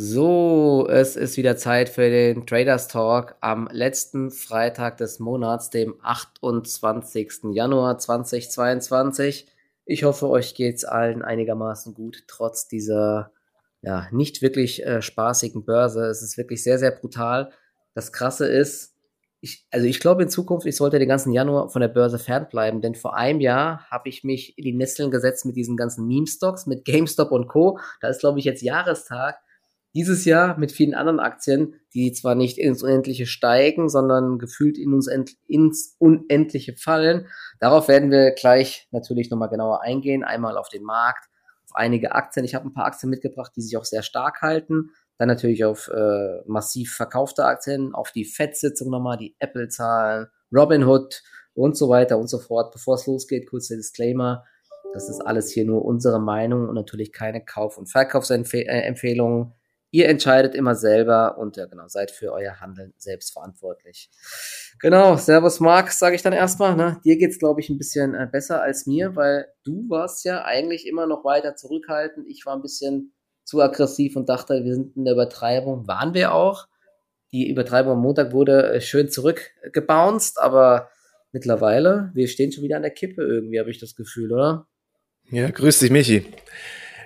So, es ist wieder Zeit für den Traders Talk am letzten Freitag des Monats, dem 28. Januar 2022. Ich hoffe, euch geht's allen einigermaßen gut, trotz dieser ja nicht wirklich äh, spaßigen Börse. Es ist wirklich sehr, sehr brutal. Das Krasse ist, ich, also ich glaube in Zukunft, ich sollte den ganzen Januar von der Börse fernbleiben, denn vor einem Jahr habe ich mich in die Nesseln gesetzt mit diesen ganzen Meme-Stocks, mit GameStop und Co. Da ist, glaube ich, jetzt Jahrestag dieses Jahr mit vielen anderen Aktien, die zwar nicht ins Unendliche steigen, sondern gefühlt in uns ins Unendliche fallen. Darauf werden wir gleich natürlich nochmal genauer eingehen. Einmal auf den Markt, auf einige Aktien. Ich habe ein paar Aktien mitgebracht, die sich auch sehr stark halten. Dann natürlich auf äh, massiv verkaufte Aktien, auf die FED-Sitzung nochmal, die Apple-Zahlen, Robinhood und so weiter und so fort. Bevor es losgeht, kurzer Disclaimer. Das ist alles hier nur unsere Meinung und natürlich keine Kauf- und Verkaufsempfehlungen. Ihr entscheidet immer selber und ja, genau, seid für euer Handeln selbst verantwortlich. Genau, Servus Marc, sage ich dann erstmal. Ne? Dir geht's glaube ich ein bisschen äh, besser als mir, weil du warst ja eigentlich immer noch weiter zurückhaltend. Ich war ein bisschen zu aggressiv und dachte, wir sind in der Übertreibung. Waren wir auch. Die Übertreibung am Montag wurde äh, schön zurückgebounced, aber mittlerweile, wir stehen schon wieder an der Kippe irgendwie, habe ich das Gefühl, oder? Ja, grüß dich, Michi.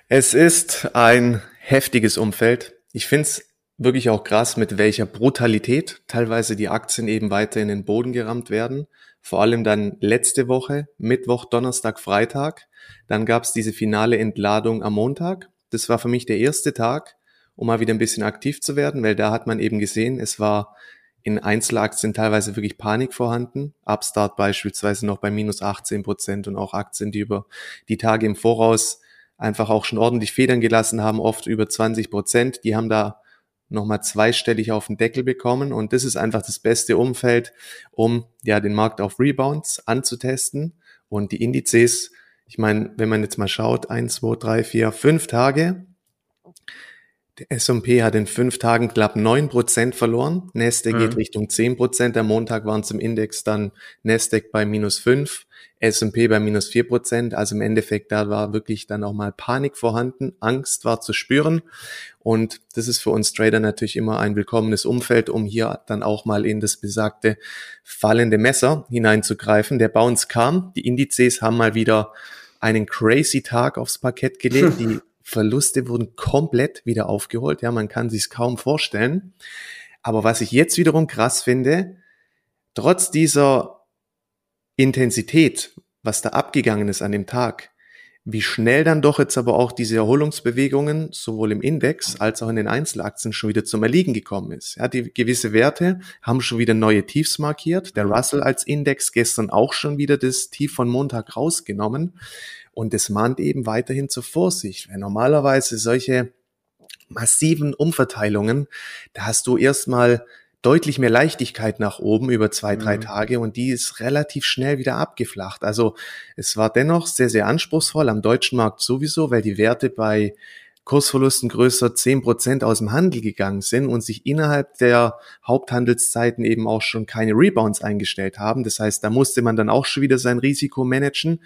Es ist ein heftiges Umfeld. Ich finde es wirklich auch krass, mit welcher Brutalität teilweise die Aktien eben weiter in den Boden gerammt werden. Vor allem dann letzte Woche, Mittwoch, Donnerstag, Freitag. Dann gab es diese finale Entladung am Montag. Das war für mich der erste Tag, um mal wieder ein bisschen aktiv zu werden, weil da hat man eben gesehen, es war in Einzelaktien teilweise wirklich Panik vorhanden. Upstart beispielsweise noch bei minus 18 Prozent und auch Aktien, die über die Tage im Voraus einfach auch schon ordentlich Federn gelassen haben, oft über 20 Prozent. Die haben da nochmal zweistellig auf den Deckel bekommen und das ist einfach das beste Umfeld, um ja den Markt auf Rebounds anzutesten und die Indizes, ich meine, wenn man jetzt mal schaut, eins, zwei, drei, vier, fünf Tage, der S&P hat in fünf Tagen knapp neun Prozent verloren. Nasdaq mhm. geht Richtung zehn Prozent. Am Montag waren es im Index dann Nasdaq bei minus fünf. S&P bei minus vier Prozent. Also im Endeffekt, da war wirklich dann auch mal Panik vorhanden. Angst war zu spüren. Und das ist für uns Trader natürlich immer ein willkommenes Umfeld, um hier dann auch mal in das besagte fallende Messer hineinzugreifen. Der Bounce kam. Die Indizes haben mal wieder einen crazy Tag aufs Parkett gelegt. Die Verluste wurden komplett wieder aufgeholt. Ja, man kann sich kaum vorstellen. Aber was ich jetzt wiederum krass finde, trotz dieser Intensität, was da abgegangen ist an dem Tag, wie schnell dann doch jetzt aber auch diese Erholungsbewegungen sowohl im Index als auch in den Einzelaktien schon wieder zum Erliegen gekommen ist. Ja, die gewisse Werte haben schon wieder neue Tiefs markiert. Der Russell als Index gestern auch schon wieder das Tief von Montag rausgenommen. Und es mahnt eben weiterhin zur Vorsicht, weil normalerweise solche massiven Umverteilungen, da hast du erstmal deutlich mehr Leichtigkeit nach oben über zwei, drei mhm. Tage und die ist relativ schnell wieder abgeflacht. Also es war dennoch sehr, sehr anspruchsvoll am deutschen Markt sowieso, weil die Werte bei Kursverlusten größer zehn Prozent aus dem Handel gegangen sind und sich innerhalb der Haupthandelszeiten eben auch schon keine Rebounds eingestellt haben. Das heißt, da musste man dann auch schon wieder sein Risiko managen,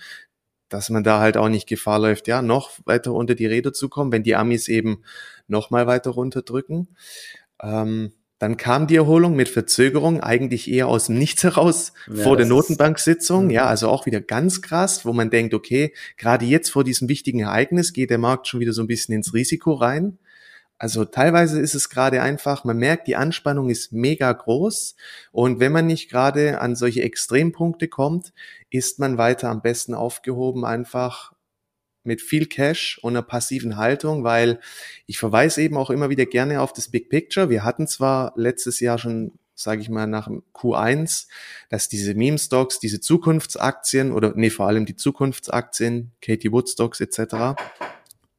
dass man da halt auch nicht Gefahr läuft, ja, noch weiter unter die Räder zu kommen, wenn die Amis eben noch mal weiter runterdrücken. Ähm, dann kam die Erholung mit Verzögerung eigentlich eher aus dem Nichts heraus ja, vor der Notenbank-Sitzung. Ja, mhm. also auch wieder ganz krass, wo man denkt, okay, gerade jetzt vor diesem wichtigen Ereignis geht der Markt schon wieder so ein bisschen ins Risiko rein. Also teilweise ist es gerade einfach, man merkt, die Anspannung ist mega groß. Und wenn man nicht gerade an solche Extrempunkte kommt, ist man weiter am besten aufgehoben, einfach mit viel Cash und einer passiven Haltung, weil ich verweise eben auch immer wieder gerne auf das Big Picture. Wir hatten zwar letztes Jahr schon sage ich mal, nach Q1, dass diese Meme-Stocks, diese Zukunftsaktien oder nee, vor allem die Zukunftsaktien, Katie Wood Stocks etc.,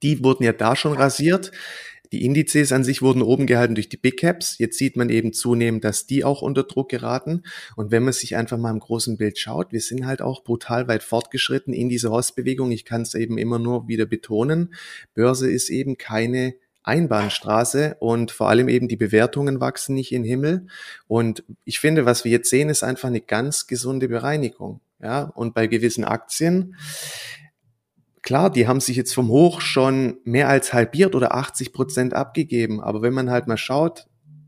die wurden ja da schon rasiert. Die Indizes an sich wurden oben gehalten durch die Big Caps. Jetzt sieht man eben zunehmend, dass die auch unter Druck geraten. Und wenn man sich einfach mal im großen Bild schaut, wir sind halt auch brutal weit fortgeschritten in dieser Ostbewegung. Ich kann es eben immer nur wieder betonen. Börse ist eben keine Einbahnstraße und vor allem eben die Bewertungen wachsen nicht in den Himmel. Und ich finde, was wir jetzt sehen, ist einfach eine ganz gesunde Bereinigung. Ja, und bei gewissen Aktien, klar, die haben sich jetzt vom Hoch schon mehr als halbiert oder 80 Prozent abgegeben. Aber wenn man halt mal schaut,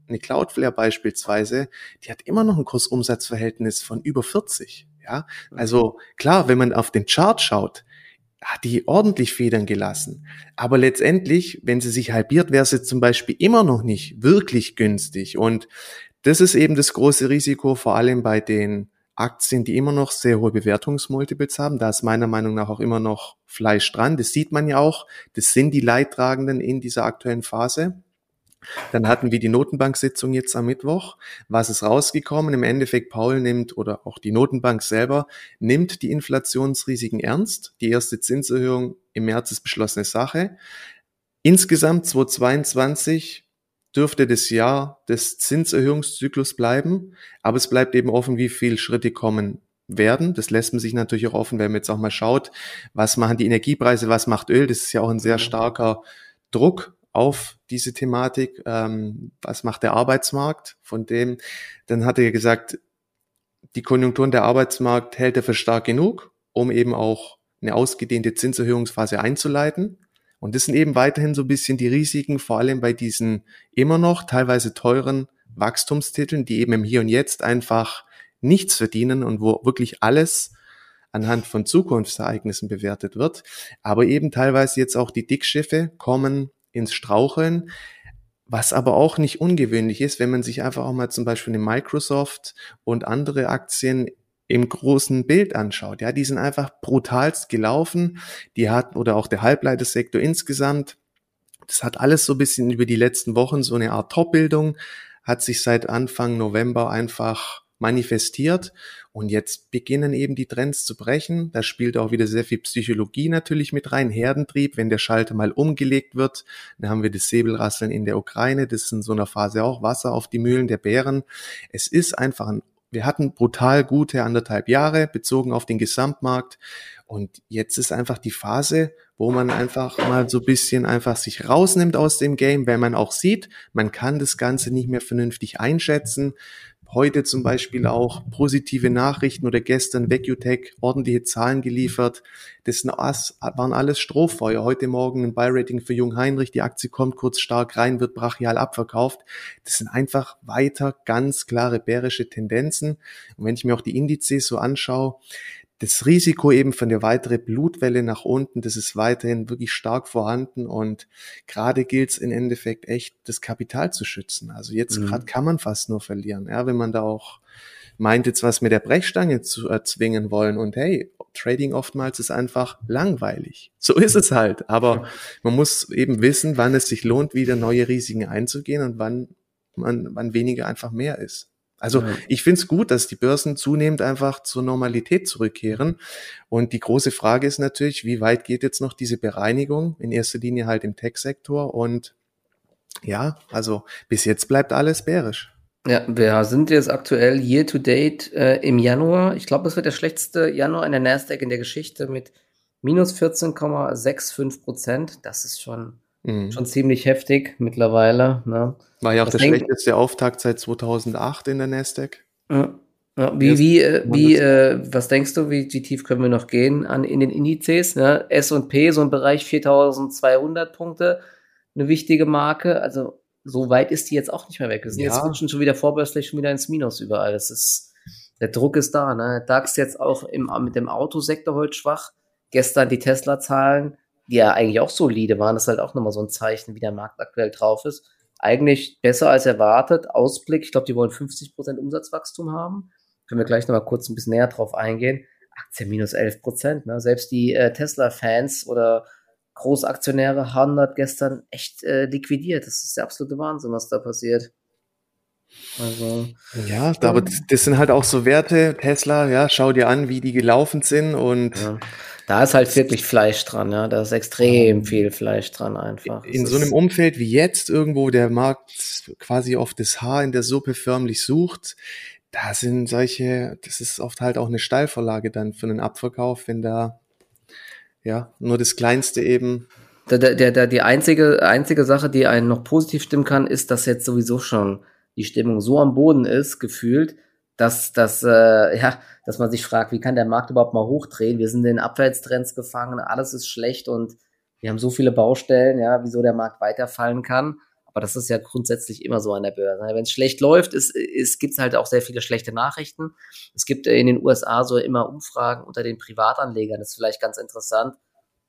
eine Cloudflare beispielsweise, die hat immer noch ein Kursumsatzverhältnis von über 40. Ja, also klar, wenn man auf den Chart schaut, hat die ordentlich Federn gelassen. Aber letztendlich, wenn sie sich halbiert, wäre sie zum Beispiel immer noch nicht wirklich günstig. Und das ist eben das große Risiko, vor allem bei den Aktien, die immer noch sehr hohe Bewertungsmultiples haben. Da ist meiner Meinung nach auch immer noch Fleisch dran. Das sieht man ja auch. Das sind die Leidtragenden in dieser aktuellen Phase. Dann hatten wir die Notenbank-Sitzung jetzt am Mittwoch. Was ist rausgekommen? Im Endeffekt, Paul nimmt oder auch die Notenbank selber nimmt die Inflationsrisiken ernst. Die erste Zinserhöhung im März ist beschlossene Sache. Insgesamt 2022 dürfte das Jahr des Zinserhöhungszyklus bleiben, aber es bleibt eben offen, wie viele Schritte kommen werden. Das lässt man sich natürlich auch offen, wenn man jetzt auch mal schaut, was machen die Energiepreise, was macht Öl. Das ist ja auch ein sehr starker Druck auf diese Thematik. Ähm, was macht der Arbeitsmarkt? Von dem, dann hat er gesagt, die Konjunkturen der Arbeitsmarkt hält er für stark genug, um eben auch eine ausgedehnte Zinserhöhungsphase einzuleiten. Und das sind eben weiterhin so ein bisschen die Risiken, vor allem bei diesen immer noch teilweise teuren Wachstumstiteln, die eben im Hier und Jetzt einfach nichts verdienen und wo wirklich alles anhand von Zukunftsereignissen bewertet wird. Aber eben teilweise jetzt auch die Dickschiffe kommen ins Straucheln. Was aber auch nicht ungewöhnlich ist, wenn man sich einfach auch mal zum Beispiel eine Microsoft und andere Aktien im großen Bild anschaut. Ja, die sind einfach brutalst gelaufen. Die hatten, oder auch der Halbleitersektor insgesamt. Das hat alles so ein bisschen über die letzten Wochen so eine Art Top-Bildung, hat sich seit Anfang November einfach manifestiert. Und jetzt beginnen eben die Trends zu brechen. Da spielt auch wieder sehr viel Psychologie natürlich mit rein. Herdentrieb, wenn der Schalter mal umgelegt wird. Dann haben wir das Säbelrasseln in der Ukraine. Das ist in so einer Phase auch Wasser auf die Mühlen der Bären. Es ist einfach ein wir hatten brutal gute anderthalb Jahre bezogen auf den Gesamtmarkt. Und jetzt ist einfach die Phase, wo man einfach mal so bisschen einfach sich rausnimmt aus dem Game, weil man auch sieht, man kann das Ganze nicht mehr vernünftig einschätzen heute zum Beispiel auch positive Nachrichten oder gestern VecuTech ordentliche Zahlen geliefert. Das waren alles Strohfeuer. Heute Morgen ein Buy-Rating für Jung Heinrich. Die Aktie kommt kurz stark rein, wird brachial abverkauft. Das sind einfach weiter ganz klare bärische Tendenzen. Und wenn ich mir auch die Indizes so anschaue, das Risiko eben von der weiteren Blutwelle nach unten, das ist weiterhin wirklich stark vorhanden und gerade gilt es im Endeffekt echt, das Kapital zu schützen. Also jetzt mhm. gerade kann man fast nur verlieren, ja, wenn man da auch meint jetzt was mit der Brechstange zu erzwingen wollen und hey, Trading oftmals ist einfach langweilig. So ist es halt. Aber man muss eben wissen, wann es sich lohnt, wieder neue Risiken einzugehen und wann man, wann weniger einfach mehr ist. Also ja. ich finde es gut, dass die Börsen zunehmend einfach zur Normalität zurückkehren. Und die große Frage ist natürlich, wie weit geht jetzt noch diese Bereinigung? In erster Linie halt im Tech-Sektor. Und ja, also bis jetzt bleibt alles bärisch. Ja, wir sind jetzt aktuell year to date äh, im Januar. Ich glaube, es wird der schlechteste Januar in der Nasdaq in der Geschichte mit minus 14,65 Prozent. Das ist schon Mhm. Schon ziemlich heftig mittlerweile. Ne? War ja auch Was der schlechteste Auftakt seit 2008 in der Nasdaq. Ja. Ja, wie, wie, äh, wie, äh, was denkst du, wie, wie tief können wir noch gehen an, in den Indizes? Ne? S&P, so ein Bereich 4200 Punkte, eine wichtige Marke. Also, so weit ist die jetzt auch nicht mehr weg. Wir sind ja. jetzt rutschen schon wieder vorbörslich schon wieder ins Minus überall. Das ist, der Druck ist da, ne? DAX jetzt auch im, mit dem Autosektor heute schwach. Gestern die Tesla-Zahlen die ja eigentlich auch solide waren, das ist halt auch nochmal so ein Zeichen, wie der Markt aktuell drauf ist. Eigentlich besser als erwartet. Ausblick, ich glaube, die wollen 50% Umsatzwachstum haben. Können wir gleich nochmal kurz ein bisschen näher drauf eingehen. Aktie minus 11%. Ne? Selbst die äh, Tesla-Fans oder Großaktionäre haben das gestern echt äh, liquidiert. Das ist der absolute Wahnsinn, was da passiert. Also, ja, aber das sind halt auch so Werte, Tesla, ja, schau dir an, wie die gelaufen sind und ja. Da ist halt wirklich Fleisch dran, ja. Da ist extrem viel Fleisch dran einfach. In so einem Umfeld wie jetzt irgendwo der Markt quasi auf das Haar in der Suppe förmlich sucht, da sind solche, das ist oft halt auch eine Steilvorlage dann für einen Abverkauf, wenn da ja nur das Kleinste eben. Der, der, der, die einzige, einzige Sache, die einen noch positiv stimmen kann, ist, dass jetzt sowieso schon die Stimmung so am Boden ist, gefühlt, dass, dass, äh, ja, dass man sich fragt, wie kann der Markt überhaupt mal hochdrehen? Wir sind in Abwärtstrends gefangen, alles ist schlecht und wir haben so viele Baustellen, ja, wieso der Markt weiterfallen kann. Aber das ist ja grundsätzlich immer so an der Börse. Wenn es schlecht läuft, es, es gibt halt auch sehr viele schlechte Nachrichten. Es gibt in den USA so immer Umfragen unter den Privatanlegern. Das ist vielleicht ganz interessant.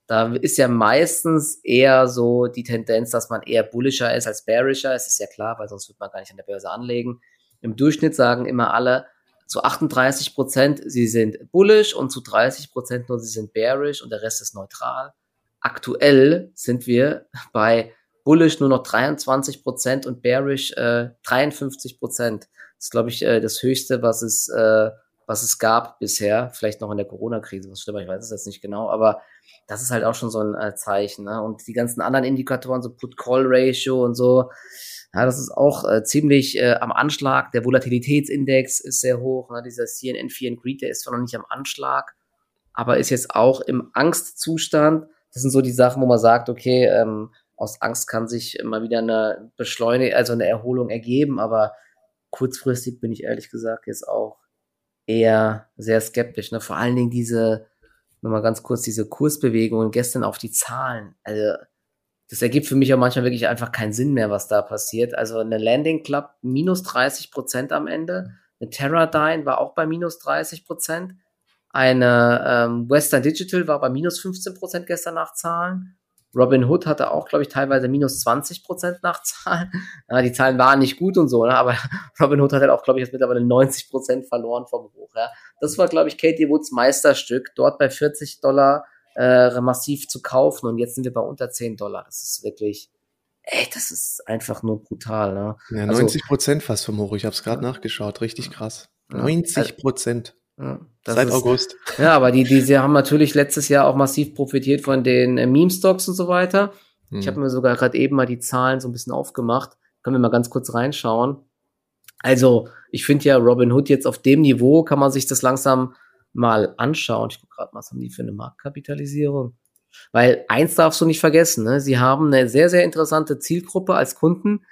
Da ist ja meistens eher so die Tendenz, dass man eher bullischer ist als bearischer. Es ist ja klar, weil sonst würde man gar nicht an der Börse anlegen. Im Durchschnitt sagen immer alle zu 38 Prozent, sie sind bullish und zu 30 Prozent nur, sie sind bearish und der Rest ist neutral. Aktuell sind wir bei bullish nur noch 23 Prozent und bearish äh, 53 Prozent. Das ist, glaube ich, äh, das Höchste, was es, äh, was es gab bisher. Vielleicht noch in der Corona-Krise, was stimmt, ich weiß es jetzt nicht genau, aber das ist halt auch schon so ein äh, Zeichen. Ne? Und die ganzen anderen Indikatoren, so Put-Call-Ratio und so, ja, das ist auch äh, ziemlich äh, am Anschlag. Der Volatilitätsindex ist sehr hoch. Ne? Dieser CNN Fear and Greed, der ist zwar noch nicht am Anschlag, aber ist jetzt auch im Angstzustand. Das sind so die Sachen, wo man sagt, okay, ähm, aus Angst kann sich immer wieder eine Beschleunigung, also eine Erholung ergeben, aber kurzfristig bin ich ehrlich gesagt jetzt auch eher sehr skeptisch. Ne? Vor allen Dingen diese, nochmal ganz kurz, diese Kursbewegungen gestern auf die Zahlen. Also das ergibt für mich auch manchmal wirklich einfach keinen Sinn mehr, was da passiert. Also eine Landing Club minus 30 Prozent am Ende. Eine Teradyne war auch bei minus 30 Prozent. Eine ähm, Western Digital war bei minus 15 Prozent gestern nach Zahlen. Robin Hood hatte auch, glaube ich, teilweise minus 20 Prozent nach Zahlen. Ja, die Zahlen waren nicht gut und so, ne? aber Robin Hood hat halt auch, glaube ich, jetzt mittlerweile 90 Prozent verloren vom Hoch. Ja? Das war, glaube ich, Katie Woods Meisterstück, dort bei 40 Dollar äh, massiv zu kaufen und jetzt sind wir bei unter 10 Dollar. Das ist wirklich, ey, das ist einfach nur brutal. Ne? Ja, 90 also Prozent also, fast vom Hoch. Ich habe es gerade nachgeschaut. Richtig krass. 90 Prozent. Ja, Seit ist, August. Ja, aber die, die haben natürlich letztes Jahr auch massiv profitiert von den äh, Meme-Stocks und so weiter. Hm. Ich habe mir sogar gerade eben mal die Zahlen so ein bisschen aufgemacht. Können wir mal ganz kurz reinschauen. Also, ich finde ja Robin Hood jetzt auf dem Niveau kann man sich das langsam mal anschauen. Ich gucke gerade mal, was haben die für eine Marktkapitalisierung? Weil eins darfst du nicht vergessen, ne? sie haben eine sehr, sehr interessante Zielgruppe als Kunden.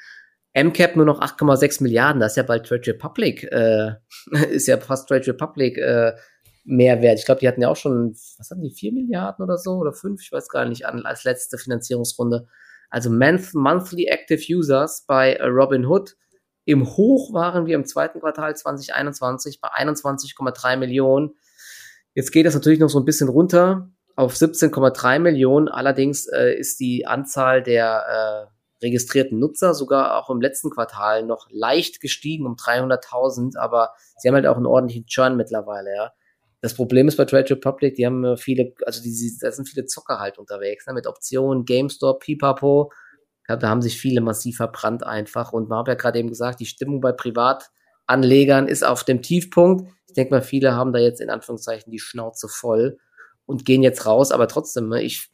MCAP nur noch 8,6 Milliarden, das ist ja bald Trade Republic, äh, ist ja fast Trade Republic äh, Mehrwert. Ich glaube, die hatten ja auch schon, was hatten die, 4 Milliarden oder so oder 5, ich weiß gar nicht, an, als letzte Finanzierungsrunde. Also month, Monthly Active Users bei äh, Robinhood. Im Hoch waren wir im zweiten Quartal 2021 bei 21,3 Millionen. Jetzt geht das natürlich noch so ein bisschen runter auf 17,3 Millionen. Allerdings äh, ist die Anzahl der äh, registrierten Nutzer sogar auch im letzten Quartal noch leicht gestiegen um 300.000, aber sie haben halt auch einen ordentlichen Churn mittlerweile, ja. Das Problem ist bei Trade Republic, die haben viele, also die, da sind viele Zocker halt unterwegs, ne, mit Optionen, GameStop, Pipapo. da haben sich viele massiv verbrannt einfach und man hat ja gerade eben gesagt, die Stimmung bei Privatanlegern ist auf dem Tiefpunkt. Ich denke mal, viele haben da jetzt in Anführungszeichen die Schnauze voll und gehen jetzt raus, aber trotzdem, ne, ich,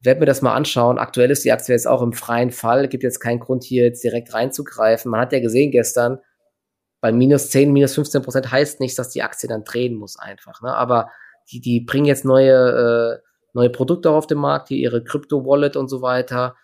werde mir das mal anschauen. Aktuell ist die Aktie jetzt auch im freien Fall. Gibt jetzt keinen Grund, hier jetzt direkt reinzugreifen. Man hat ja gesehen gestern, bei minus 10, minus 15 Prozent heißt nichts, dass die Aktie dann drehen muss einfach. Ne? Aber die, die bringen jetzt neue, äh, neue Produkte auf den Markt, hier ihre Crypto-Wallet und so weiter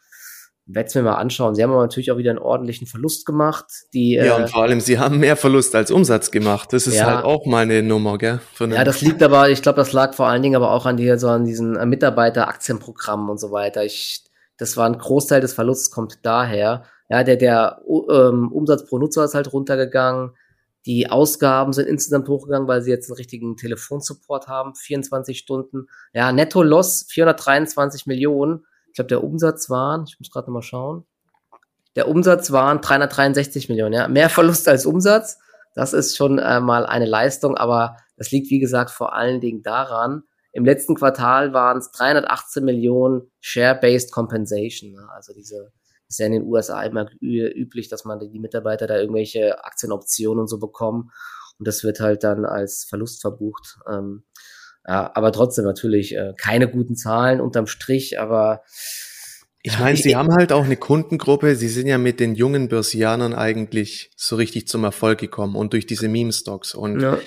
es mir mal anschauen. Sie haben aber natürlich auch wieder einen ordentlichen Verlust gemacht. Die, ja, äh, und vor allem, sie haben mehr Verlust als Umsatz gemacht. Das ist ja, halt auch mal eine Nummer, gell? ja, das liegt aber, ich glaube, das lag vor allen Dingen aber auch an, die, so an diesen äh, Mitarbeiteraktienprogrammen und so weiter. Ich, das war ein Großteil des Verlusts, kommt daher. Ja, der, der ähm, Umsatz pro Nutzer ist halt runtergegangen. Die Ausgaben sind insgesamt hochgegangen, weil sie jetzt einen richtigen Telefonsupport haben, 24 Stunden. Ja, Netto-Loss 423 Millionen ich glaube, der Umsatz waren, ich muss gerade nochmal schauen, der Umsatz waren 363 Millionen, ja, mehr Verlust als Umsatz. Das ist schon äh, mal eine Leistung, aber das liegt, wie gesagt, vor allen Dingen daran, im letzten Quartal waren es 318 Millionen Share-Based Compensation. Ne? Also diese ist ja in den USA immer üblich, dass man die Mitarbeiter da irgendwelche Aktienoptionen und so bekommen. Und das wird halt dann als Verlust verbucht. Ähm, ja, aber trotzdem natürlich äh, keine guten Zahlen unterm Strich, aber ich meine, sie haben halt auch eine Kundengruppe. Sie sind ja mit den jungen Börsianern eigentlich so richtig zum Erfolg gekommen und durch diese Meme-Stocks. Und ja.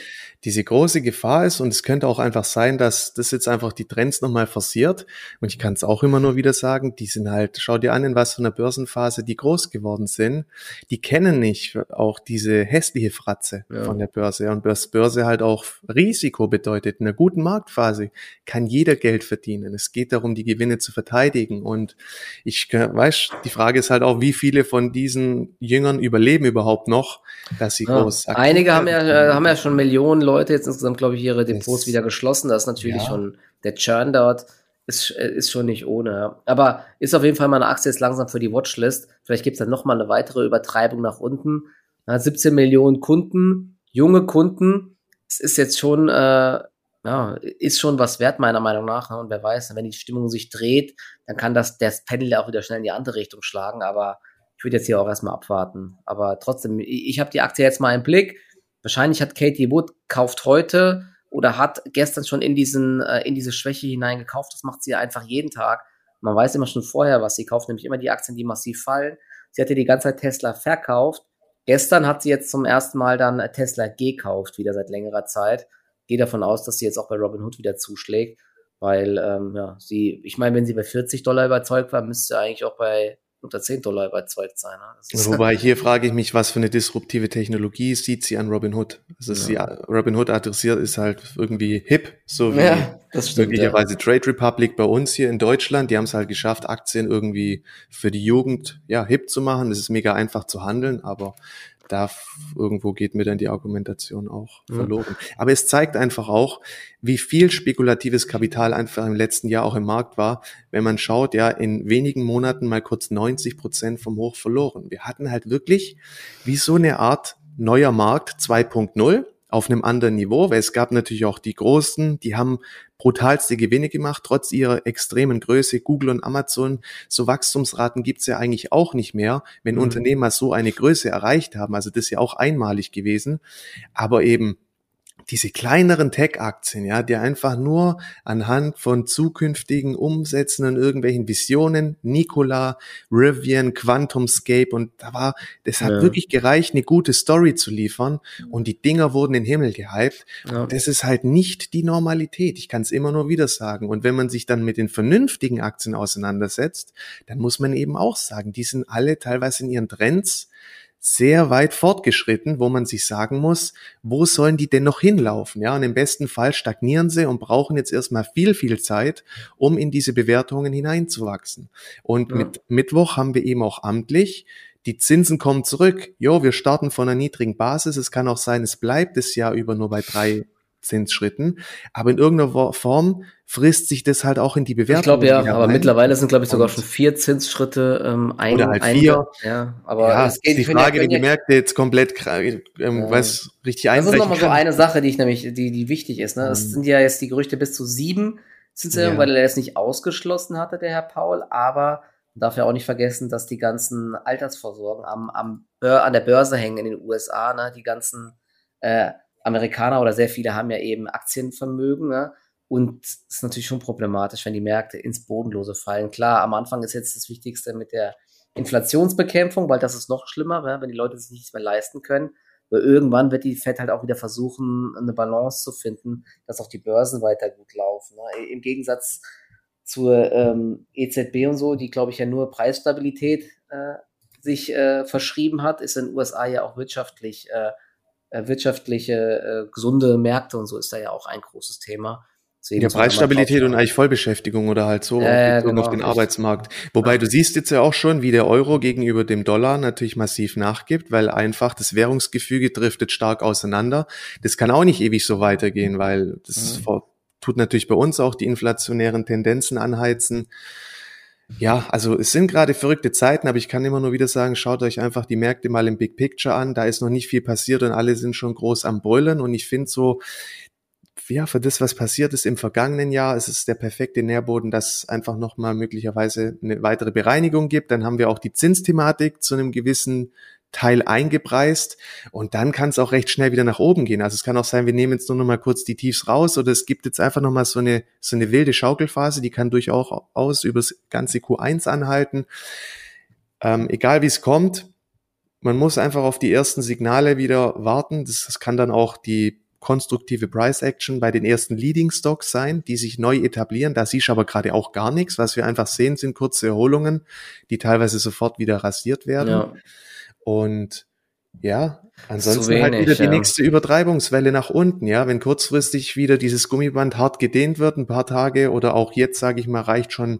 Diese große Gefahr ist und es könnte auch einfach sein, dass das jetzt einfach die Trends nochmal forciert und ich kann es auch immer nur wieder sagen, die sind halt, schau dir an, in was für einer Börsenphase die groß geworden sind, die kennen nicht auch diese hässliche Fratze ja. von der Börse und das Börse halt auch Risiko bedeutet. In einer guten Marktphase kann jeder Geld verdienen. Es geht darum, die Gewinne zu verteidigen und ich weiß, die Frage ist halt auch, wie viele von diesen Jüngern überleben überhaupt noch, dass sie ja. groß Einige haben ja, haben ja schon Millionen Leute jetzt insgesamt, glaube ich, ihre Depots wieder geschlossen. Das ist natürlich ja. schon der Churn dort ist, ist schon nicht ohne. Aber ist auf jeden Fall mal eine Aktie jetzt langsam für die Watchlist. Vielleicht gibt es dann nochmal eine weitere Übertreibung nach unten. 17 Millionen Kunden, junge Kunden. Es ist jetzt schon, äh, ja, ist schon was wert, meiner Meinung nach. Und wer weiß, wenn die Stimmung sich dreht, dann kann das, das Pendel auch wieder schnell in die andere Richtung schlagen. Aber ich würde jetzt hier auch erstmal abwarten. Aber trotzdem, ich, ich habe die Aktie jetzt mal im Blick. Wahrscheinlich hat Katie Wood kauft heute oder hat gestern schon in diesen äh, in diese Schwäche hineingekauft. Das macht sie ja einfach jeden Tag. Man weiß immer schon vorher, was sie kauft, nämlich immer die Aktien, die massiv fallen. Sie hatte die ganze Zeit Tesla verkauft. Gestern hat sie jetzt zum ersten Mal dann Tesla gekauft, wieder seit längerer Zeit. Gehe davon aus, dass sie jetzt auch bei Robinhood wieder zuschlägt, weil ähm, ja, sie, ich meine, wenn sie bei 40 Dollar überzeugt war, müsste sie eigentlich auch bei unter 10 Dollar überzeugt sein. Ne? Wobei hier frage ich mich, was für eine disruptive Technologie sieht sie an Robinhood? Also ja. sie, Robinhood adressiert ist halt irgendwie hip, so wie ja, möglicherweise ja. Trade Republic bei uns hier in Deutschland. Die haben es halt geschafft, Aktien irgendwie für die Jugend ja hip zu machen. Das ist mega einfach zu handeln, aber da irgendwo geht mir dann die Argumentation auch verloren. Aber es zeigt einfach auch, wie viel spekulatives Kapital einfach im letzten Jahr auch im Markt war. Wenn man schaut, ja, in wenigen Monaten mal kurz 90 Prozent vom Hoch verloren. Wir hatten halt wirklich wie so eine Art neuer Markt 2.0 auf einem anderen Niveau, weil es gab natürlich auch die Großen, die haben brutalste Gewinne gemacht, trotz ihrer extremen Größe. Google und Amazon, so Wachstumsraten gibt's ja eigentlich auch nicht mehr, wenn mhm. Unternehmer so eine Größe erreicht haben. Also das ist ja auch einmalig gewesen. Aber eben diese kleineren Tech-Aktien, ja, die einfach nur anhand von zukünftigen Umsätzen und irgendwelchen Visionen, Nikola, Rivian, QuantumScape und da war, das hat ja. wirklich gereicht, eine gute Story zu liefern und die Dinger wurden in den Himmel gehypt. Ja. Und das ist halt nicht die Normalität. Ich kann es immer nur wieder sagen. Und wenn man sich dann mit den vernünftigen Aktien auseinandersetzt, dann muss man eben auch sagen, die sind alle teilweise in ihren Trends sehr weit fortgeschritten, wo man sich sagen muss, wo sollen die denn noch hinlaufen? Ja, und im besten Fall stagnieren sie und brauchen jetzt erstmal viel, viel Zeit, um in diese Bewertungen hineinzuwachsen. Und ja. mit Mittwoch haben wir eben auch amtlich die Zinsen kommen zurück. Jo, wir starten von einer niedrigen Basis. Es kann auch sein, es bleibt das Jahr über nur bei drei Zinsschritten. Aber in irgendeiner Form frisst sich das halt auch in die Bewertung. Ich glaube ja, aber mittlerweile sind glaube ich sogar schon vier Zinsschritte ähm, ein, Oder halt vier. Ja, aber ja, es geht die Frage, wenn die Märkte jetzt komplett ähm, ja. weiß, richtig einbrechen Das ist nochmal so eine Sache, die ich nämlich, die, die wichtig ist. Ne? Es mhm. sind ja jetzt die Gerüchte bis zu sieben Zinserhöhungen, ja. weil er es nicht ausgeschlossen hatte, der Herr Paul, aber man darf ja auch nicht vergessen, dass die ganzen Altersvorsorgen am, am an der Börse hängen in den USA, ne? die ganzen äh, Amerikaner oder sehr viele haben ja eben Aktienvermögen. Ne? Und es ist natürlich schon problematisch, wenn die Märkte ins Bodenlose fallen. Klar, am Anfang ist jetzt das Wichtigste mit der Inflationsbekämpfung, weil das ist noch schlimmer, ne? wenn die Leute sich nichts mehr leisten können. Weil irgendwann wird die Fed halt auch wieder versuchen, eine Balance zu finden, dass auch die Börsen weiter gut laufen. Ne? Im Gegensatz zur ähm, EZB und so, die, glaube ich, ja nur Preisstabilität äh, sich äh, verschrieben hat, ist in den USA ja auch wirtschaftlich äh, wirtschaftliche, äh, gesunde Märkte und so ist da ja auch ein großes Thema. Ja, Preisstabilität und eigentlich Vollbeschäftigung oder halt so äh, genau, auf den richtig. Arbeitsmarkt. Wobei ja. du siehst jetzt ja auch schon, wie der Euro gegenüber dem Dollar natürlich massiv nachgibt, weil einfach das Währungsgefüge driftet stark auseinander. Das kann auch nicht ewig so weitergehen, weil das mhm. tut natürlich bei uns auch die inflationären Tendenzen anheizen. Ja, also es sind gerade verrückte Zeiten, aber ich kann immer nur wieder sagen, schaut euch einfach die Märkte mal im Big Picture an. Da ist noch nicht viel passiert und alle sind schon groß am Brüllen. Und ich finde so, ja, für das, was passiert ist im vergangenen Jahr, ist es der perfekte Nährboden, dass einfach nochmal möglicherweise eine weitere Bereinigung gibt. Dann haben wir auch die Zinsthematik zu einem gewissen Teil eingepreist und dann kann es auch recht schnell wieder nach oben gehen. Also es kann auch sein, wir nehmen jetzt nur noch mal kurz die Tiefs raus oder es gibt jetzt einfach noch mal so eine so eine wilde Schaukelphase, die kann durchaus übers ganze Q1 anhalten. Ähm, egal wie es kommt, man muss einfach auf die ersten Signale wieder warten. Das, das kann dann auch die konstruktive Price Action bei den ersten Leading Stocks sein, die sich neu etablieren. Da siehst du aber gerade auch gar nichts. Was wir einfach sehen, sind kurze Erholungen, die teilweise sofort wieder rasiert werden. Ja. Und ja, ansonsten wenig, halt wieder die ja. nächste Übertreibungswelle nach unten, ja, wenn kurzfristig wieder dieses Gummiband hart gedehnt wird, ein paar Tage oder auch jetzt, sage ich mal, reicht schon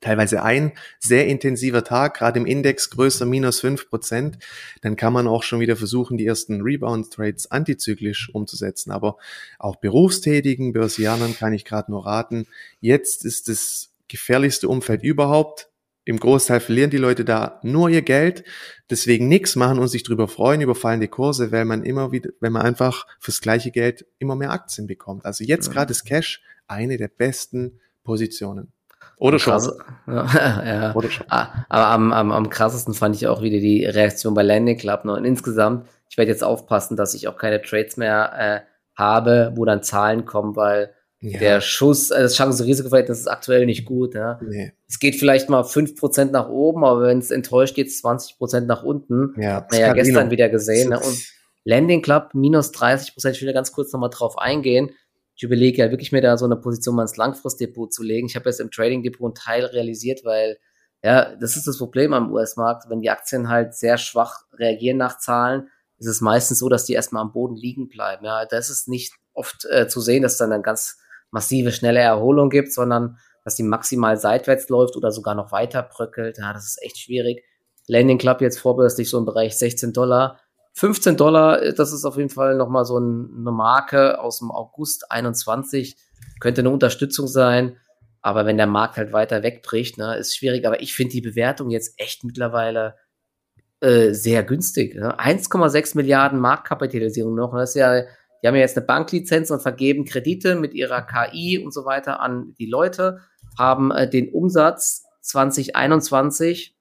teilweise ein sehr intensiver Tag, gerade im Index größer minus fünf Prozent, dann kann man auch schon wieder versuchen, die ersten Rebound-Trades antizyklisch umzusetzen. Aber auch berufstätigen Börsianern kann ich gerade nur raten, jetzt ist das gefährlichste Umfeld überhaupt im Großteil verlieren die Leute da nur ihr Geld, deswegen nichts machen und sich drüber freuen über fallende Kurse, weil man immer wieder, wenn man einfach fürs gleiche Geld immer mehr Aktien bekommt. Also jetzt gerade ist Cash eine der besten Positionen. Oder schon. Ja, ja. Oder schon. Ah, aber am, am, am krassesten fand ich auch wieder die Reaktion bei Landing Club. Und insgesamt, ich werde jetzt aufpassen, dass ich auch keine Trades mehr äh, habe, wo dann Zahlen kommen, weil ja. Der Schuss, also das Chance-Risiko-Verhältnis ist aktuell nicht gut. Ja. Nee. Es geht vielleicht mal 5% nach oben, aber wenn es enttäuscht, geht es 20% nach unten. Ja, Hat man ja gestern wieder gesehen. Ne? Und Landing Club minus 30%, ich will da ganz kurz nochmal drauf eingehen. Ich überlege ja wirklich mir da so eine Position mal ins Langfristdepot zu legen. Ich habe jetzt im Trading Depot einen Teil realisiert, weil ja, das ist das Problem am US-Markt. Wenn die Aktien halt sehr schwach reagieren nach Zahlen, ist es meistens so, dass die erstmal am Boden liegen bleiben. Ja, das ist nicht oft äh, zu sehen, dass dann dann ganz massive, schnelle Erholung gibt, sondern dass die maximal seitwärts läuft oder sogar noch weiter bröckelt. Ja, das ist echt schwierig. Landing Club jetzt vorbörslich so im Bereich 16 Dollar. 15 Dollar, äh, das ist auf jeden Fall nochmal so eine Marke aus dem August 21. Könnte eine Unterstützung sein. Aber wenn der Markt halt weiter wegbricht, ne, ist schwierig. Aber ich finde die Bewertung jetzt echt mittlerweile äh, sehr günstig. Ne? 1,6 Milliarden Marktkapitalisierung noch. Das ist ja die haben ja jetzt eine Banklizenz und vergeben Kredite mit ihrer KI und so weiter an die Leute, haben äh, den Umsatz 2021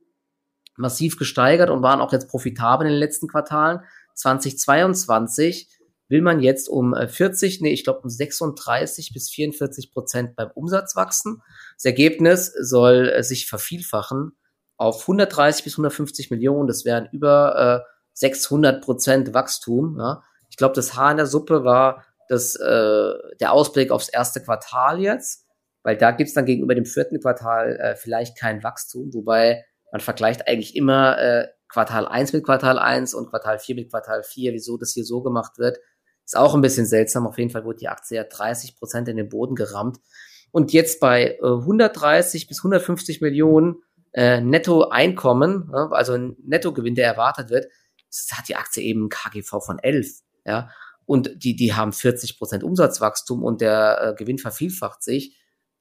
massiv gesteigert und waren auch jetzt profitabel in den letzten Quartalen. 2022 will man jetzt um 40, äh, nee, ich glaube um 36 bis 44 Prozent beim Umsatz wachsen. Das Ergebnis soll äh, sich vervielfachen auf 130 bis 150 Millionen. Das wären über äh, 600 Prozent Wachstum. Ja. Ich glaube, das Haar in der Suppe war das, äh, der Ausblick aufs erste Quartal jetzt, weil da gibt's dann gegenüber dem vierten Quartal äh, vielleicht kein Wachstum, wobei man vergleicht eigentlich immer äh, Quartal 1 mit Quartal 1 und Quartal 4 mit Quartal 4, wieso das hier so gemacht wird. Ist auch ein bisschen seltsam. Auf jeden Fall wurde die Aktie ja 30 Prozent in den Boden gerammt. Und jetzt bei äh, 130 bis 150 Millionen äh, Nettoeinkommen, äh, also Nettogewinn, der erwartet wird, hat die Aktie eben ein KGV von 11 ja, und die, die haben 40 Prozent Umsatzwachstum und der äh, Gewinn vervielfacht sich.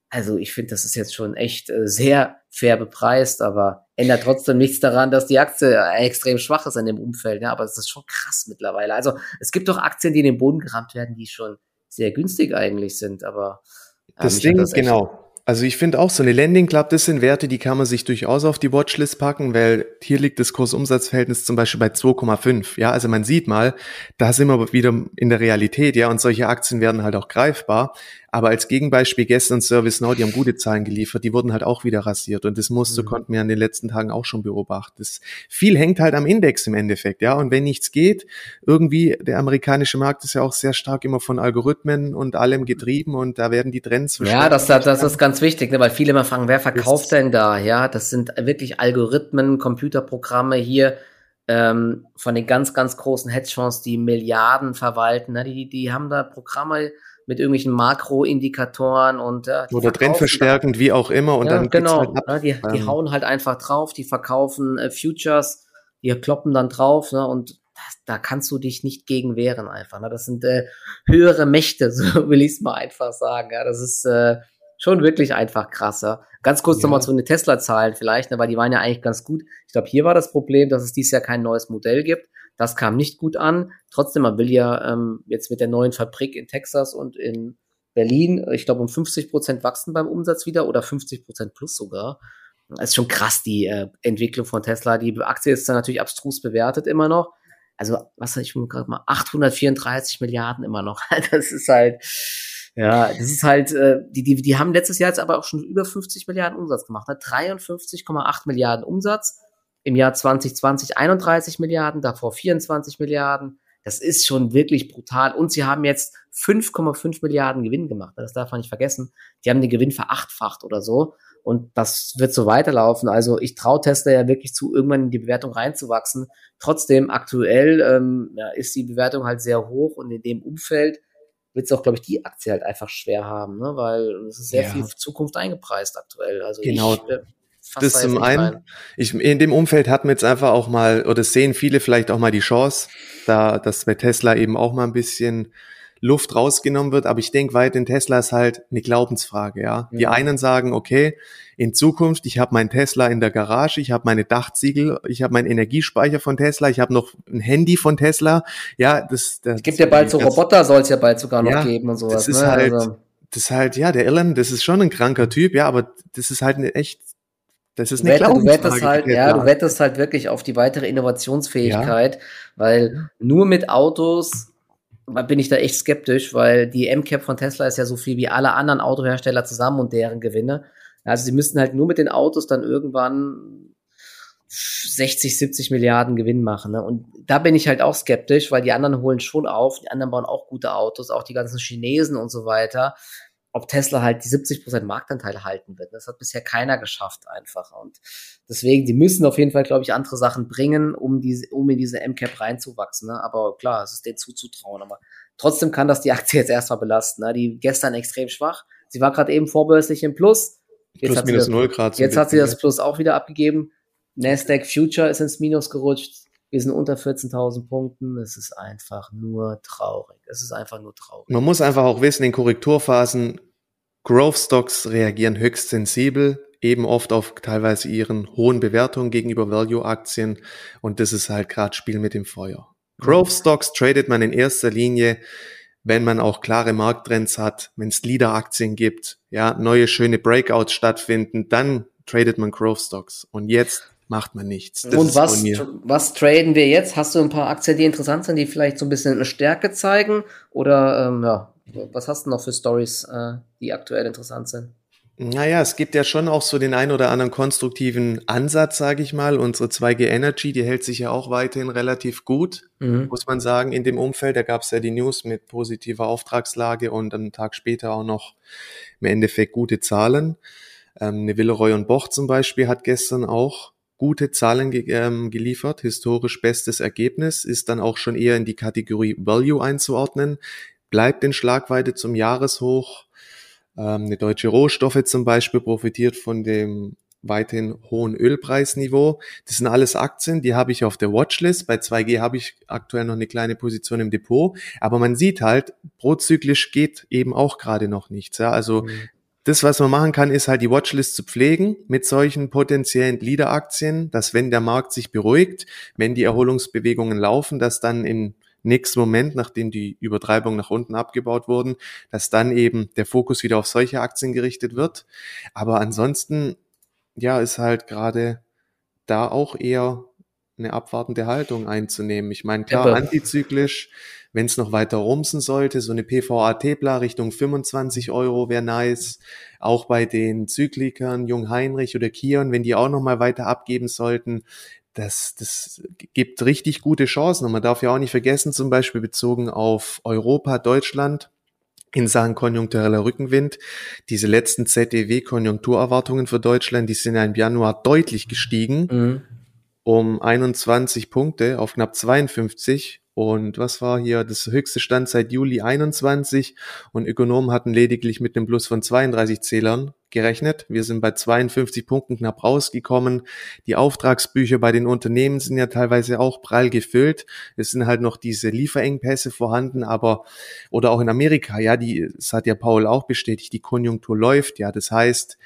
Also ich finde, das ist jetzt schon echt äh, sehr fair bepreist, aber ändert trotzdem nichts daran, dass die Aktie äh, extrem schwach ist in dem Umfeld. Ja, aber es ist schon krass mittlerweile. Also es gibt doch Aktien, die in den Boden gerammt werden, die schon sehr günstig eigentlich sind, aber äh, das Ding, das genau. Also ich finde auch so eine Landing Club, das sind Werte, die kann man sich durchaus auf die Watchlist packen, weil hier liegt das Kursumsatzverhältnis zum Beispiel bei 2,5. Ja, also man sieht mal, da sind wir wieder in der Realität, ja, und solche Aktien werden halt auch greifbar. Aber als Gegenbeispiel gestern ServiceNow, die haben gute Zahlen geliefert, die wurden halt auch wieder rasiert. Und das Muster mhm. konnten wir in den letzten Tagen auch schon beobachten. Das, viel hängt halt am Index im Endeffekt, ja. Und wenn nichts geht, irgendwie, der amerikanische Markt ist ja auch sehr stark immer von Algorithmen und allem getrieben und da werden die Trends Ja, das, das, das ist ganz wichtig, ne, weil viele immer fragen, wer verkauft denn da? Ja, das sind wirklich Algorithmen, Computerprogramme hier ähm, von den ganz, ganz großen Hedgefonds, die Milliarden verwalten. Ne? Die, die haben da Programme, mit irgendwelchen Makroindikatoren und ja, oder trendverstärkend, wie auch immer. Und ja, dann genau, halt ja, die, die ähm. hauen halt einfach drauf, die verkaufen äh, Futures, die kloppen dann drauf, ne, und das, da kannst du dich nicht gegen wehren einfach. Ne? Das sind äh, höhere Mächte, so will ich es mal einfach sagen. Ja, das ist äh, schon wirklich einfach krasser. Ganz kurz ja. nochmal zu den Tesla-Zahlen vielleicht, ne, weil die waren ja eigentlich ganz gut. Ich glaube, hier war das Problem, dass es dieses Jahr kein neues Modell gibt. Das kam nicht gut an. Trotzdem, man will ja ähm, jetzt mit der neuen Fabrik in Texas und in Berlin, ich glaube, um 50 Prozent wachsen beim Umsatz wieder oder 50 Prozent plus sogar. Das ist schon krass, die äh, Entwicklung von Tesla. Die Aktie ist dann natürlich abstrus bewertet immer noch. Also, was ich gerade mal, 834 Milliarden immer noch. Das ist halt, ja, das ist halt, äh, die, die, die haben letztes Jahr jetzt aber auch schon über 50 Milliarden Umsatz gemacht. Ne? 53,8 Milliarden Umsatz im Jahr 2020 31 Milliarden, davor 24 Milliarden, das ist schon wirklich brutal. Und sie haben jetzt 5,5 Milliarden Gewinn gemacht. Das darf man nicht vergessen. Die haben den Gewinn verachtfacht oder so. Und das wird so weiterlaufen. Also ich traue Tesla ja wirklich zu, irgendwann in die Bewertung reinzuwachsen. Trotzdem, aktuell ähm, ja, ist die Bewertung halt sehr hoch und in dem Umfeld wird es auch, glaube ich, die Aktie halt einfach schwer haben, ne? weil es ist sehr ja. viel Zukunft eingepreist aktuell. Also genau. Ich, äh, das zum einen, ich, in dem Umfeld hat man jetzt einfach auch mal, oder sehen viele vielleicht auch mal die Chance, da, dass bei Tesla eben auch mal ein bisschen Luft rausgenommen wird. Aber ich denke weiterhin, Tesla ist halt eine Glaubensfrage. Ja, mhm. die einen sagen, okay, in Zukunft, ich habe meinen Tesla in der Garage, ich habe meine Dachziegel, ich habe meinen Energiespeicher von Tesla, ich habe noch ein Handy von Tesla. Ja, das, das es gibt ja bald so Roboter, soll es ja bald sogar noch ja, geben und sowas. Das ist ne? halt, also. das ist halt, ja, der Elon, das ist schon ein kranker Typ, ja, aber das ist halt eine echt das ist eine du wettest halt, ja, du wettest halt wirklich auf die weitere Innovationsfähigkeit, ja. weil nur mit Autos bin ich da echt skeptisch, weil die MCAP von Tesla ist ja so viel wie alle anderen Autohersteller zusammen und deren Gewinne. Also sie müssten halt nur mit den Autos dann irgendwann 60, 70 Milliarden Gewinn machen. Ne? Und da bin ich halt auch skeptisch, weil die anderen holen schon auf, die anderen bauen auch gute Autos, auch die ganzen Chinesen und so weiter ob Tesla halt die 70% Marktanteil halten wird. Das hat bisher keiner geschafft einfach. Und deswegen, die müssen auf jeden Fall, glaube ich, andere Sachen bringen, um, diese, um in diese MCAP reinzuwachsen. Ne? Aber klar, es ist denen zuzutrauen. Aber trotzdem kann das die Aktie jetzt erstmal belasten. Ne? Die gestern extrem schwach. Sie war gerade eben vorbörslich im Plus. Jetzt Plus minus null Grad. Jetzt hat sie das Plus auch wieder abgegeben. Nasdaq Future ist ins Minus gerutscht. Wir sind unter 14.000 Punkten. Es ist einfach nur traurig. Es ist einfach nur traurig. Man muss einfach auch wissen, in Korrekturphasen, Growth Stocks reagieren höchst sensibel, eben oft auf teilweise ihren hohen Bewertungen gegenüber Value-Aktien. Und das ist halt gerade Spiel mit dem Feuer. Growth Stocks tradet man in erster Linie, wenn man auch klare Markttrends hat, wenn es Leader-Aktien gibt, ja, neue schöne Breakouts stattfinden, dann tradet man Growth Stocks. Und jetzt macht man nichts. Das und was, was traden wir jetzt? Hast du ein paar Aktien, die interessant sind, die vielleicht so ein bisschen eine Stärke zeigen? Oder ähm, ja, was hast du noch für Stories, äh, die aktuell interessant sind? Naja, es gibt ja schon auch so den ein oder anderen konstruktiven Ansatz, sage ich mal. Unsere 2G Energy, die hält sich ja auch weiterhin relativ gut, mhm. muss man sagen, in dem Umfeld. Da gab es ja die News mit positiver Auftragslage und einen Tag später auch noch im Endeffekt gute Zahlen. Ähm, eine Villeroy und Boch zum Beispiel hat gestern auch gute Zahlen ge ähm, geliefert, historisch bestes Ergebnis, ist dann auch schon eher in die Kategorie Value einzuordnen, bleibt in Schlagweite zum Jahreshoch. Ähm, eine deutsche Rohstoffe zum Beispiel profitiert von dem weiterhin hohen Ölpreisniveau. Das sind alles Aktien, die habe ich auf der Watchlist. Bei 2G habe ich aktuell noch eine kleine Position im Depot. Aber man sieht halt, prozyklisch geht eben auch gerade noch nichts. Ja? Also mhm das, was man machen kann, ist halt die Watchlist zu pflegen mit solchen potenziellen Leader-Aktien, dass wenn der Markt sich beruhigt, wenn die Erholungsbewegungen laufen, dass dann im nächsten Moment, nachdem die Übertreibungen nach unten abgebaut wurden, dass dann eben der Fokus wieder auf solche Aktien gerichtet wird. Aber ansonsten, ja, ist halt gerade da auch eher eine abwartende Haltung einzunehmen. Ich meine, klar, antizyklisch, wenn es noch weiter rumsen sollte, so eine PVA-Tepla Richtung 25 Euro wäre nice. Auch bei den Zyklikern, Jung Heinrich oder Kion, wenn die auch noch mal weiter abgeben sollten, das, das gibt richtig gute Chancen. Und man darf ja auch nicht vergessen, zum Beispiel bezogen auf Europa, Deutschland, in Sachen konjunktureller Rückenwind. Diese letzten ZDW-Konjunkturerwartungen für Deutschland, die sind ja im Januar deutlich gestiegen. Mhm. Um 21 Punkte auf knapp 52 und was war hier das höchste Stand seit Juli 21? Und Ökonomen hatten lediglich mit einem Plus von 32 Zählern gerechnet. Wir sind bei 52 Punkten knapp rausgekommen. Die Auftragsbücher bei den Unternehmen sind ja teilweise auch prall gefüllt. Es sind halt noch diese Lieferengpässe vorhanden, aber oder auch in Amerika, ja, die, das hat ja Paul auch bestätigt, die Konjunktur läuft, ja. Das heißt,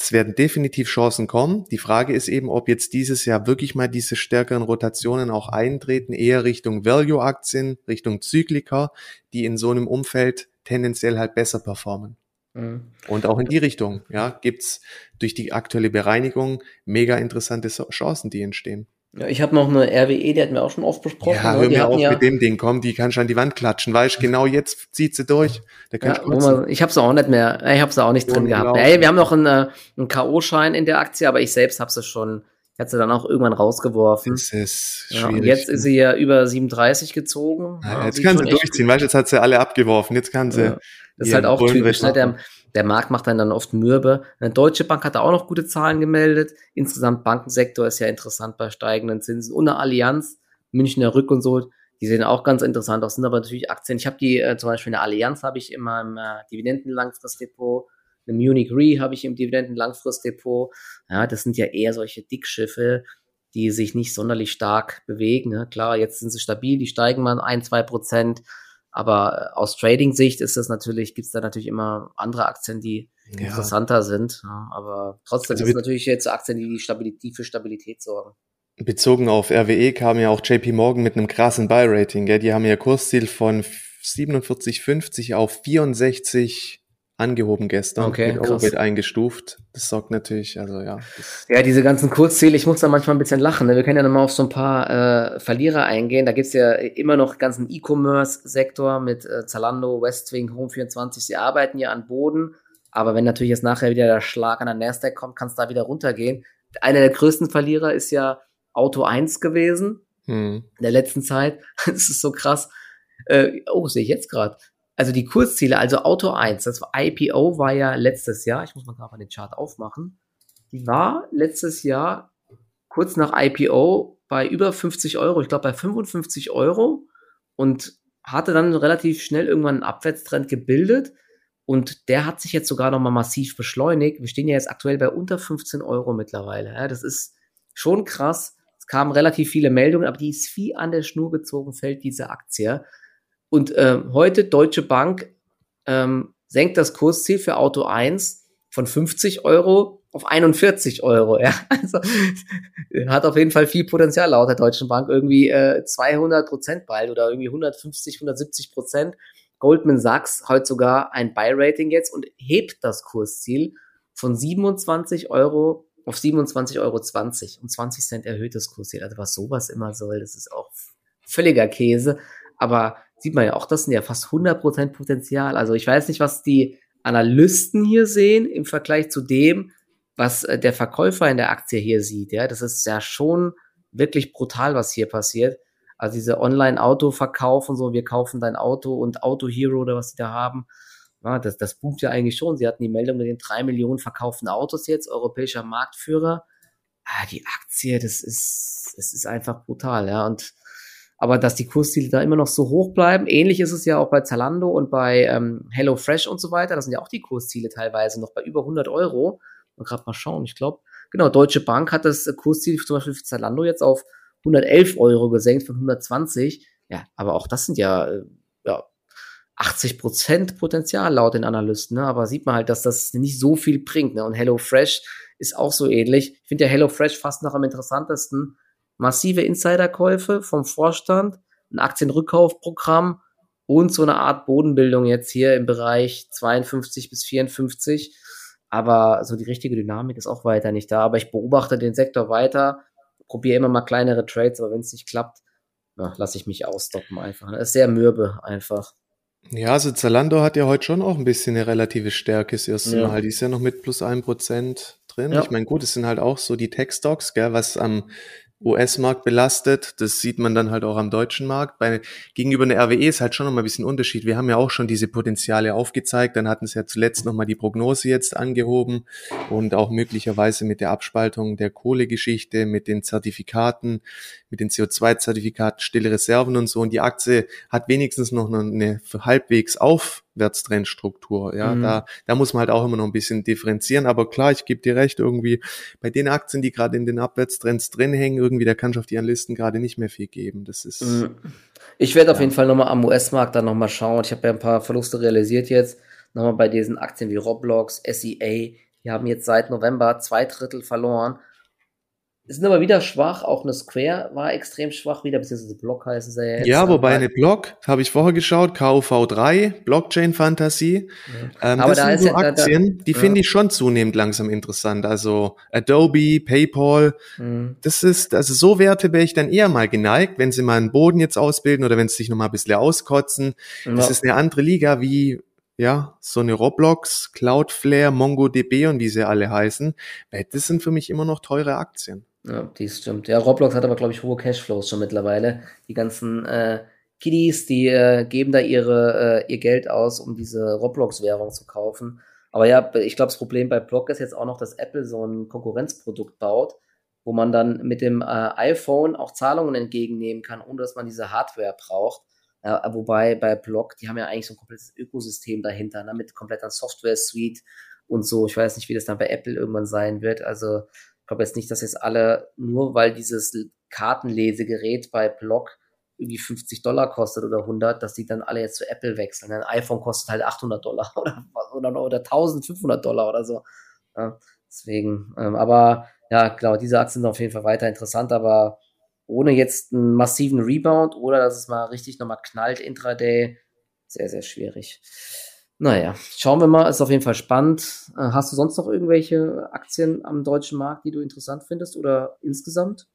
es werden definitiv Chancen kommen. Die Frage ist eben, ob jetzt dieses Jahr wirklich mal diese stärkeren Rotationen auch eintreten, eher Richtung Value-Aktien, Richtung Zyklika, die in so einem Umfeld tendenziell halt besser performen. Mhm. Und auch in die Richtung, ja, gibt's durch die aktuelle Bereinigung mega interessante Chancen, die entstehen. Ja, ich habe noch eine RWE, die hatten wir auch schon oft besprochen. Ja, ne? hör mir auf ja mit dem Ding, komm, die kannst du an die Wand klatschen, weißt du, genau jetzt zieht sie durch. Da ja, man, ich habe sie auch nicht mehr, ich habe sie auch nicht drin gehabt. Ey, wir haben noch einen, äh, einen K.O.-Schein in der Aktie, aber ich selbst habe sie schon Ich hatte sie dann auch irgendwann rausgeworfen. Das ist Ja, schwierig. und jetzt ist sie ja über 37 gezogen. Ja, Ja, jetzt kann sie schon durchziehen, weißt du, jetzt hat sie alle abgeworfen, jetzt kann sie. Ja. Das ist halt auch typisch. Ne? Der. Der Markt macht dann, oft mürbe. Eine Deutsche Bank hat da auch noch gute Zahlen gemeldet. Insgesamt Bankensektor ist ja interessant bei steigenden Zinsen. Und eine Allianz, Münchner Rück und so, die sehen auch ganz interessant aus, sind aber natürlich Aktien. Ich habe die, äh, zum Beispiel eine Allianz habe ich in meinem äh, Dividenden-Langfristdepot, eine Munich Re habe ich im Dividenden-Langfristdepot. Ja, das sind ja eher solche Dickschiffe, die sich nicht sonderlich stark bewegen. Ne? Klar, jetzt sind sie stabil, die steigen mal ein, zwei Prozent. Aber äh, aus Trading-Sicht ist das natürlich, gibt's da natürlich immer andere Aktien, die Ja. interessanter sind. Ja, aber trotzdem Also ist natürlich jetzt Aktien, die, Stabilität, die für Stabilität sorgen. Bezogen auf RWE kam ja auch JP Morgan mit einem krassen Buy-Rating. Die haben ja Kursziel von 47,50 auf 64 angehoben gestern. Okay, mit krass. Overweight eingestuft. Das sorgt natürlich, also ja. Ja, diese ganzen Kurzziele, ich muss da manchmal ein bisschen lachen. Ne? Wir können ja nochmal auf so ein paar äh, Verlierer eingehen. Da gibt's ja immer noch ganzen E-Commerce-Sektor mit äh, Zalando, Westwing, Home24. Sie arbeiten ja an Boden. Aber wenn natürlich jetzt nachher wieder der Schlag an der Nasdaq kommt, kann es da wieder runtergehen. Einer der größten Verlierer ist ja Auto 1 gewesen. hm. in der letzten Zeit. Das ist so krass. Äh, oh, sehe ich jetzt gerade. Also die Kurzziele, also Auto 1, das IPO war ja letztes Jahr, ich muss mal gerade mal den Chart aufmachen. Die war letztes Jahr kurz nach IPO bei über 50 Euro, ich glaube bei 55 Euro und hatte dann relativ schnell irgendwann einen Abwärtstrend gebildet und der hat sich jetzt sogar nochmal massiv beschleunigt. Wir stehen ja jetzt aktuell bei unter 15 Euro mittlerweile. Ja, das ist schon krass. Es kamen relativ viele Meldungen, aber die ist wie an der Schnur gezogen, fällt diese Aktie. Und ähm, heute Deutsche Bank ähm, senkt das Kursziel für Auto 1 von 50 Euro auf 41 Euro. Ja, also hat auf jeden Fall viel Potenzial laut der Deutschen Bank. Irgendwie äh, 200 Prozent bald oder irgendwie 150, 170 Prozent. Goldman Sachs heute sogar ein Buy-Rating jetzt und hebt das Kursziel von 27 Euro auf 27,20 Euro. Um 20 Cent erhöht das Kursziel. Also was sowas immer soll, das ist auch völliger Käse. Aber sieht man ja auch, das sind ja fast 100% Potenzial. Also ich weiß nicht, was die Analysten hier sehen im Vergleich zu dem, was äh, der Verkäufer in der Aktie hier sieht. Ja, das ist ja schon wirklich brutal, was hier passiert. Also diese Online-Auto-Verkauf und so, wir kaufen dein Auto und Auto Hero oder was sie da haben. Ja, das, das boomt ja eigentlich schon. Sie hatten die Meldung mit den drei Millionen verkauften Autos jetzt, europäischer Marktführer. Ah, die Aktie, das ist, das ist einfach brutal, ja. Und aber dass die Kursziele da immer noch so hoch bleiben, ähnlich ist es ja auch bei Zalando und bei ähm, HelloFresh und so weiter. Das sind ja auch die Kursziele teilweise noch bei über 100 Euro. Mal gerade mal schauen. Ich glaube, genau, Deutsche Bank hat das Kursziel zum Beispiel für Zalando jetzt auf 111 Euro gesenkt von 120. Ja, aber auch das sind ja, äh, ja 80 Prozent Potenzial laut den Analysten. Ne? Aber sieht man halt, dass das nicht so viel bringt. Ne? Und HelloFresh ist auch so ähnlich. Ich finde ja HelloFresh fast noch am interessantesten. Massive Insiderkäufe vom Vorstand, ein Aktienrückkaufprogramm und so eine Art Bodenbildung jetzt hier im Bereich 52 bis 54. Aber so die richtige Dynamik ist auch weiter nicht da. Aber ich beobachte den Sektor weiter, probiere immer mal kleinere Trades, aber wenn es nicht klappt, lasse ich mich ausstoppen einfach. Das ist sehr mürbe einfach. Ja, also Zalando hat ja heute schon auch ein bisschen eine relative Stärke das erste Ja. Mal. Die ist ja noch mit plus ein Prozent drin. Ja. Ich meine, gut, es sind halt auch so die Tech-Stocks, gell, was am US-Markt belastet. Das sieht man dann halt auch am deutschen Markt. Bei, gegenüber einer RWE ist halt schon noch mal ein bisschen Unterschied. Wir haben ja auch schon diese Potenziale aufgezeigt. Dann hatten sie ja zuletzt noch mal die Prognose jetzt angehoben und auch möglicherweise mit der Abspaltung der Kohlegeschichte, mit den Zertifikaten, mit den CO2-Zertifikaten, stille Reserven und so. Und die Aktie hat wenigstens noch eine halbwegs Aufwärtstrendstruktur. Ja, Mhm. da, da muss man halt auch immer noch ein bisschen differenzieren. Aber klar, ich gebe dir recht, irgendwie bei den Aktien, die gerade in den Abwärtstrends drin hängen, irgendwie, da kannst du auf die Analysten gerade nicht mehr viel geben. Das ist, Mhm. Ich werde auf Ja. jeden Fall nochmal am US-Markt dann nochmal schauen. Ich habe ja ein paar Verluste realisiert jetzt. Nochmal bei diesen Aktien wie Roblox, SEA. Die haben jetzt seit November zwei Drittel verloren. Sind aber wieder schwach. Auch eine Square war extrem schwach wieder, beziehungsweise Block heißen sie ja jetzt. ja, wobei Aber- eine Block, habe ich vorher geschaut, KUV3, Blockchain Fantasie. Ja. Ähm, Aber das da sind ist so ja- da- da- Aktien, die ja. finde ich schon zunehmend langsam interessant. Also Adobe, PayPal, Mhm. das ist, also so Werte wäre ich dann eher mal geneigt, wenn sie mal einen Boden jetzt ausbilden oder wenn sie sich noch mal ein bisschen auskotzen. Das ist eine andere Liga wie, ja, so eine Roblox, Cloudflare, MongoDB und wie sie alle heißen. Das sind für mich immer noch teure Aktien. Ja, dies stimmt. Ja, Roblox hat aber, glaube ich, hohe Cashflows schon mittlerweile. Die ganzen äh, Kiddies, die äh, geben da ihre, äh, ihr Geld aus, um diese Roblox-Währung zu kaufen. Aber ja, ich glaube, das Problem bei Block ist jetzt auch noch, dass Apple so ein Konkurrenzprodukt baut, wo man dann mit dem äh, iPhone auch Zahlungen entgegennehmen kann, ohne dass man diese Hardware braucht. Äh, wobei bei Block, die haben ja eigentlich so ein komplettes Ökosystem dahinter, ne, mit kompletter Software-Suite und so. Ich weiß nicht, wie das dann bei Apple irgendwann sein wird. Also glaube jetzt nicht, dass jetzt alle, nur weil dieses Kartenlesegerät bei Block irgendwie 50 Dollar kostet oder 100, dass die dann alle jetzt zu Apple wechseln. Ein iPhone kostet halt 800 Dollar oder, oder, oder 1500 Dollar oder so. Ja, deswegen, ähm, aber ja, klar, diese Aktien sind auf jeden Fall weiter interessant, aber ohne jetzt einen massiven Rebound oder dass es mal richtig nochmal knallt intraday, sehr, sehr schwierig. Naja, schauen wir mal, ist auf jeden Fall spannend. Äh, hast du sonst noch irgendwelche Aktien am deutschen Markt, die du interessant findest oder insgesamt?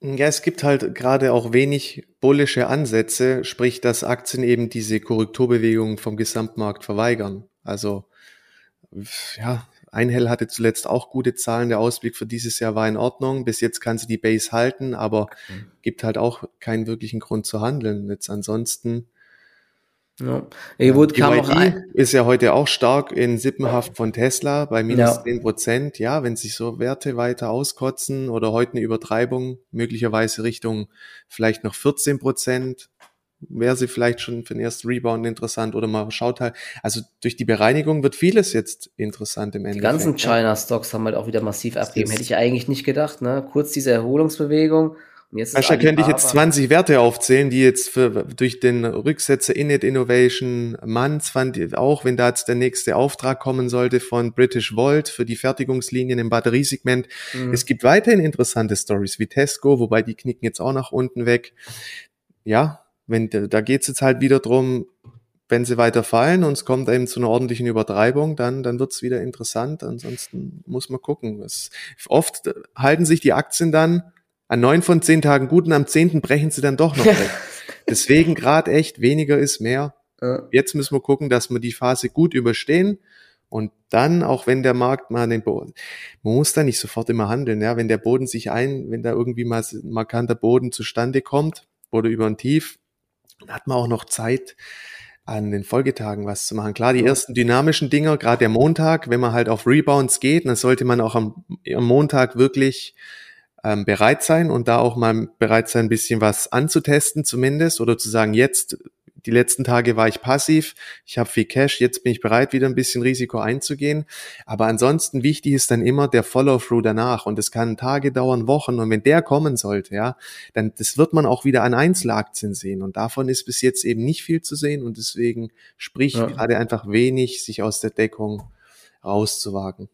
Ja, es gibt halt gerade auch wenig bullische Ansätze, sprich, dass Aktien eben diese Korrekturbewegungen vom Gesamtmarkt verweigern. Also, ja, Einhell hatte zuletzt auch gute Zahlen. Der Ausblick für dieses Jahr war in Ordnung. Bis jetzt kann sie die Base halten, aber gibt halt auch keinen wirklichen Grund zu handeln. Jetzt ansonsten ja. Ewood kam noch ein. ist ja heute auch stark in Sippenhaft von Tesla bei minus zehn ja. Prozent. Ja, wenn sich so Werte weiter auskotzen oder heute eine Übertreibung, möglicherweise Richtung vielleicht noch 14 Prozent, wäre sie vielleicht schon für den ersten Rebound interessant oder man schaut halt, also durch die Bereinigung wird vieles jetzt interessant im Endeffekt. Die ganzen China-Stocks haben halt auch wieder massiv abgegeben. Hätte ich eigentlich nicht gedacht, ne? Kurz diese Erholungsbewegung und jetzt Ascha könnte ich jetzt 20 Werte aufzählen, die jetzt für, durch den Rücksetzer Init Innovation Manz fand auch, wenn da jetzt der nächste Auftrag kommen sollte von British Volt für die Fertigungslinien im Batteriesegment. Mhm. Es gibt weiterhin interessante Stories wie Tesco, wobei die knicken jetzt auch nach unten weg. Ja, wenn da geht's jetzt halt wieder drum, wenn sie weiter fallen und es kommt eben zu einer ordentlichen Übertreibung, dann, dann wird's wieder interessant. Ansonsten muss man gucken. Es, oft halten sich die Aktien dann an neun von zehn Tagen gut und am zehnten brechen sie dann doch noch weg. Deswegen gerade echt weniger ist mehr. Jetzt müssen wir gucken, dass wir die Phase gut überstehen. Und dann, auch wenn der Markt mal den Boden, man muss da nicht sofort immer handeln, ja, wenn der Boden sich ein, wenn da irgendwie mal ein markanter Boden zustande kommt oder über ein Tief, dann hat man auch noch Zeit, an den Folgetagen was zu machen. Klar, die ersten dynamischen Dinger, gerade der Montag, wenn man halt auf Rebounds geht, dann sollte man auch am, am Montag wirklich ähm, bereit sein und da auch mal bereit sein, ein bisschen was anzutesten zumindest oder zu sagen, jetzt, die letzten Tage war ich passiv, ich habe viel Cash, jetzt bin ich bereit, wieder ein bisschen Risiko einzugehen. Aber ansonsten wichtig ist dann immer der Follow-through danach und es kann Tage dauern, Wochen und wenn der kommen sollte, ja, dann das wird man auch wieder an Einzelaktien sehen und davon ist bis jetzt eben nicht viel zu sehen und deswegen spricht ja. gerade einfach wenig, sich aus der Deckung rauszuwagen.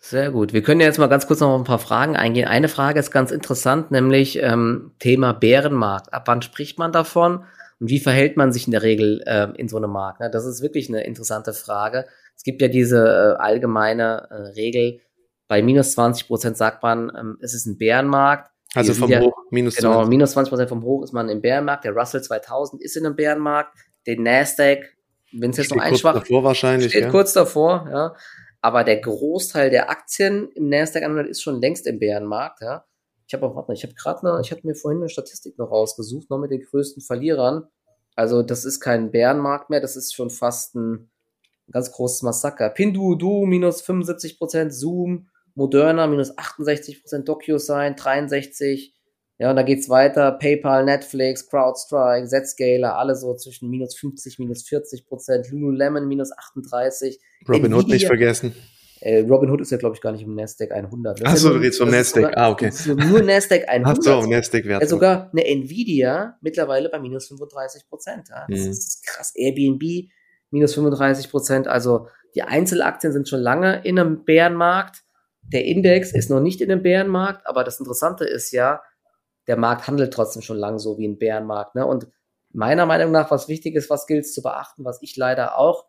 Sehr gut. Wir können jetzt mal ganz kurz noch auf ein paar Fragen eingehen. Eine Frage ist ganz interessant, nämlich ähm, Thema Bärenmarkt. Ab wann spricht man davon und wie verhält man sich in der Regel äh, in so einem Markt? Ne? Das ist wirklich eine interessante Frage. Es gibt ja diese äh, allgemeine äh, Regel, bei minus 20 Prozent sagt man, ähm, es ist ein Bärenmarkt. Also vom ja, Hoch, minus 20. Genau, minus 20 Prozent vom Hoch ist man im Bärenmarkt. Der Russell 2000 ist in einem Bärenmarkt. Der Nasdaq, wenn es jetzt noch einschwacht, steht wahrscheinlich, steht ja. kurz davor, ja. Aber der Großteil der Aktien im Nasdaq 100 ist schon längst im Bärenmarkt, ja. Ich habe auch, warte, ich habe gerade ich hatte mir vorhin eine Statistik noch rausgesucht, noch mit den größten Verlierern. Also das ist kein Bärenmarkt mehr, das ist schon fast ein ganz großes Massaker. Pinduoduo minus 75%, Zoom, Moderna minus 68%, DocuSign 63%, ja, und da geht's weiter. PayPal, Netflix, CrowdStrike, Zscaler, alle so zwischen minus 50, minus 40 Prozent. Lululemon minus 38. Robin Hood nicht vergessen. Äh, Robin Hood ist ja, glaube ich, gar nicht im Nasdaq 100. Achso, ja du redest vom Nasdaq. Ah, okay. Nur Nasdaq 100. Ach so, Nasdaq-Wert. Ja, sogar eine Nvidia mittlerweile bei minus 35 Prozent. Ja. Das mhm. ist krass. Airbnb minus 35 Prozent. Also die Einzelaktien sind schon lange in einem Bärenmarkt. Der Index ist noch nicht in einem Bärenmarkt, aber das Interessante ist ja, der Markt handelt trotzdem schon lang so wie ein Bärenmarkt. Ne? Und meiner Meinung nach, was wichtig ist, was gilt es zu beachten, was ich leider auch,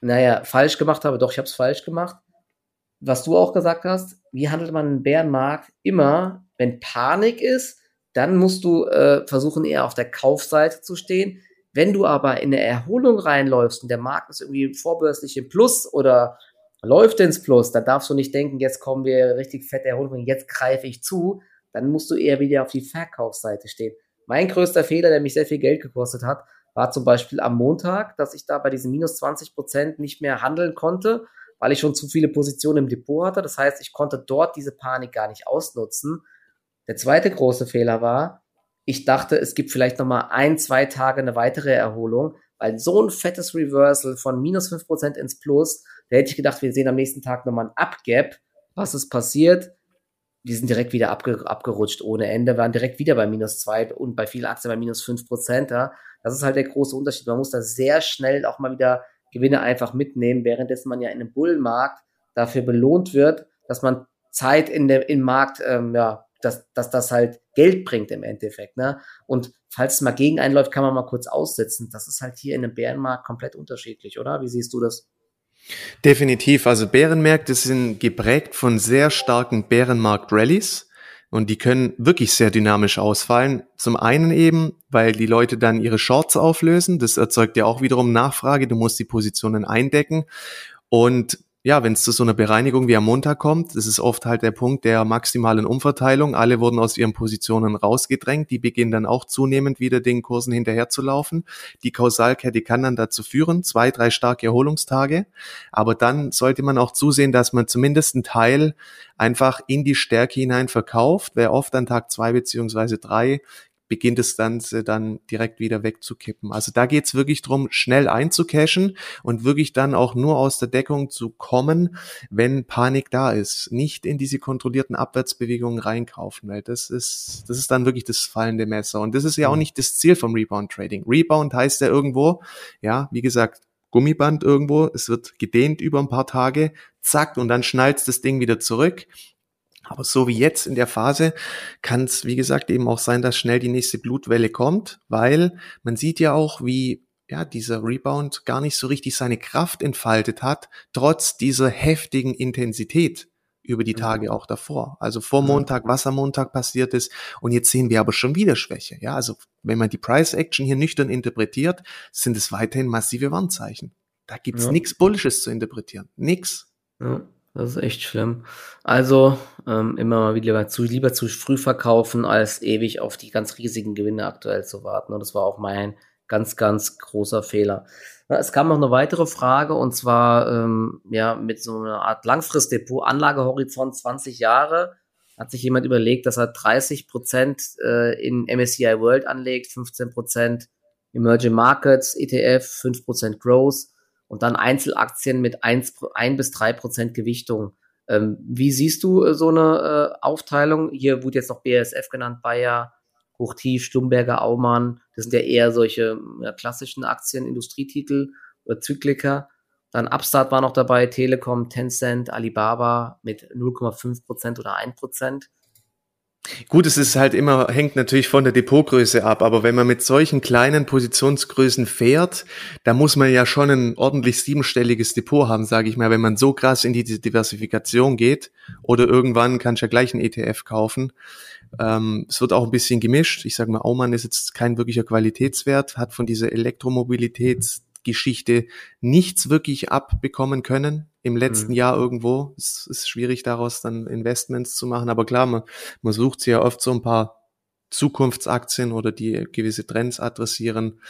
naja, falsch gemacht habe, doch, ich habe es falsch gemacht. Was du auch gesagt hast, wie handelt man einen Bärenmarkt? Immer, wenn Panik ist, dann musst du äh, versuchen, eher auf der Kaufseite zu stehen. Wenn du aber in eine Erholung reinläufst und der Markt ist irgendwie vorbörslich im Plus oder läuft ins Plus, dann darfst du nicht denken, jetzt kommen wir richtig fett erholen, jetzt greife ich zu, dann musst du eher wieder auf die Verkaufsseite stehen. Mein größter Fehler, der mich sehr viel Geld gekostet hat, war zum Beispiel am Montag, dass ich da bei diesen minus 20 Prozent nicht mehr handeln konnte, weil ich schon zu viele Positionen im Depot hatte. Das heißt, ich konnte dort diese Panik gar nicht ausnutzen. Der zweite große Fehler war, ich dachte, es gibt vielleicht nochmal ein, zwei Tage eine weitere Erholung, weil so ein fettes Reversal von minus 5% ins Plus, da hätte ich gedacht, wir sehen am nächsten Tag nochmal ein Upgap. Was ist passiert? Die sind direkt wieder abge abgerutscht ohne Ende, waren direkt wieder bei minus 2 und bei vielen Aktien bei minus 5%. Ja. Das ist halt der große Unterschied. Man muss da sehr schnell auch mal wieder Gewinne einfach mitnehmen, währenddessen man ja in einem Bullenmarkt dafür belohnt wird, dass man Zeit in dem im Markt ähm, ja, dass, dass das halt Geld bringt im Endeffekt. Ne? Und falls es mal gegen einen läuft, kann man mal kurz aussetzen. Das ist halt hier in einem Bärenmarkt komplett unterschiedlich, oder? Wie siehst du das? Definitiv. Also Bärenmärkte sind geprägt von sehr starken Bärenmarkt-Rallies. Und die können wirklich sehr dynamisch ausfallen. Zum einen eben, weil die Leute dann ihre Shorts auflösen. Das erzeugt ja auch wiederum Nachfrage. Du musst die Positionen eindecken. Und ja, wenn es zu so einer Bereinigung wie am Montag kommt, das ist oft halt der Punkt der maximalen Umverteilung. Alle wurden aus ihren Positionen rausgedrängt. Die beginnen dann auch zunehmend wieder den Kursen hinterherzulaufen. Die Kausalkette kann dann dazu führen, zwei, drei starke Erholungstage. Aber dann sollte man auch zusehen, dass man zumindest einen Teil einfach in die Stärke hinein verkauft. Wer oft an Tag zwei beziehungsweise drei beginnt das Ganze dann direkt wieder wegzukippen. Also da geht's wirklich drum, schnell einzucashen und wirklich dann auch nur aus der Deckung zu kommen, wenn Panik da ist. Nicht in diese kontrollierten Abwärtsbewegungen reinkaufen, weil das ist, das ist dann wirklich das fallende Messer. Und das ist ja auch mhm. nicht das Ziel vom Rebound Trading. Rebound heißt ja irgendwo, ja, wie gesagt, Gummiband irgendwo, es wird gedehnt über ein paar Tage, zack, und dann schnallt das Ding wieder zurück. Aber so wie jetzt in der Phase kann es, wie gesagt, eben auch sein, dass schnell die nächste Blutwelle kommt, weil man sieht ja auch, wie ja, dieser Rebound gar nicht so richtig seine Kraft entfaltet hat, trotz dieser heftigen Intensität über die Tage mhm. auch davor. Also vor Montag, was am Montag passiert ist. Und jetzt sehen wir aber schon wieder Schwäche. Ja, also wenn man die Price Action hier nüchtern interpretiert, sind es weiterhin massive Warnzeichen. Da gibt's ja. nichts Bullisches zu interpretieren. Nix. Ja. Das ist echt schlimm. Also ähm, immer mal wieder zu, lieber zu früh verkaufen, als ewig auf die ganz riesigen Gewinne aktuell zu warten. Und das war auch mein ganz, ganz großer Fehler. Es kam noch eine weitere Frage und zwar ähm, ja mit so einer Art Langfristdepot, Anlagehorizont 20 Jahre. Hat sich jemand überlegt, dass er 30 Prozent äh, in MSCI World anlegt, 15 Prozent Emerging Markets, ETF, 5 Prozent Growth und dann Einzelaktien mit 1, 1 bis 3 Prozent Gewichtung. Ähm, wie siehst du äh, so eine äh, Aufteilung? Hier wurde jetzt noch BASF genannt, Bayer, Hochtief, Stumberger, Aumann. Das sind ja eher solche ja, klassischen Aktien, Industrietitel oder Zyklika. Dann Upstart war noch dabei, Telekom, Tencent, Alibaba mit 0,5 Prozent oder 1 Prozent. Gut, es ist halt immer, hängt natürlich von der Depotgröße ab, aber wenn man mit solchen kleinen Positionsgrößen fährt, da muss man ja schon ein ordentlich siebenstelliges Depot haben, sage ich mal, wenn man so krass in die Diversifikation geht oder irgendwann kannst du ja gleich einen ETF kaufen. Ähm, es wird auch ein bisschen gemischt. Ich sage mal, Aumann ist jetzt kein wirklicher Qualitätswert, hat von dieser Elektromobilitäts Geschichte nichts wirklich abbekommen können im letzten mhm. Jahr irgendwo. Es ist schwierig daraus dann Investments zu machen, aber klar, man, man sucht sich ja oft so ein paar Zukunftsaktien oder die gewisse Trends adressieren.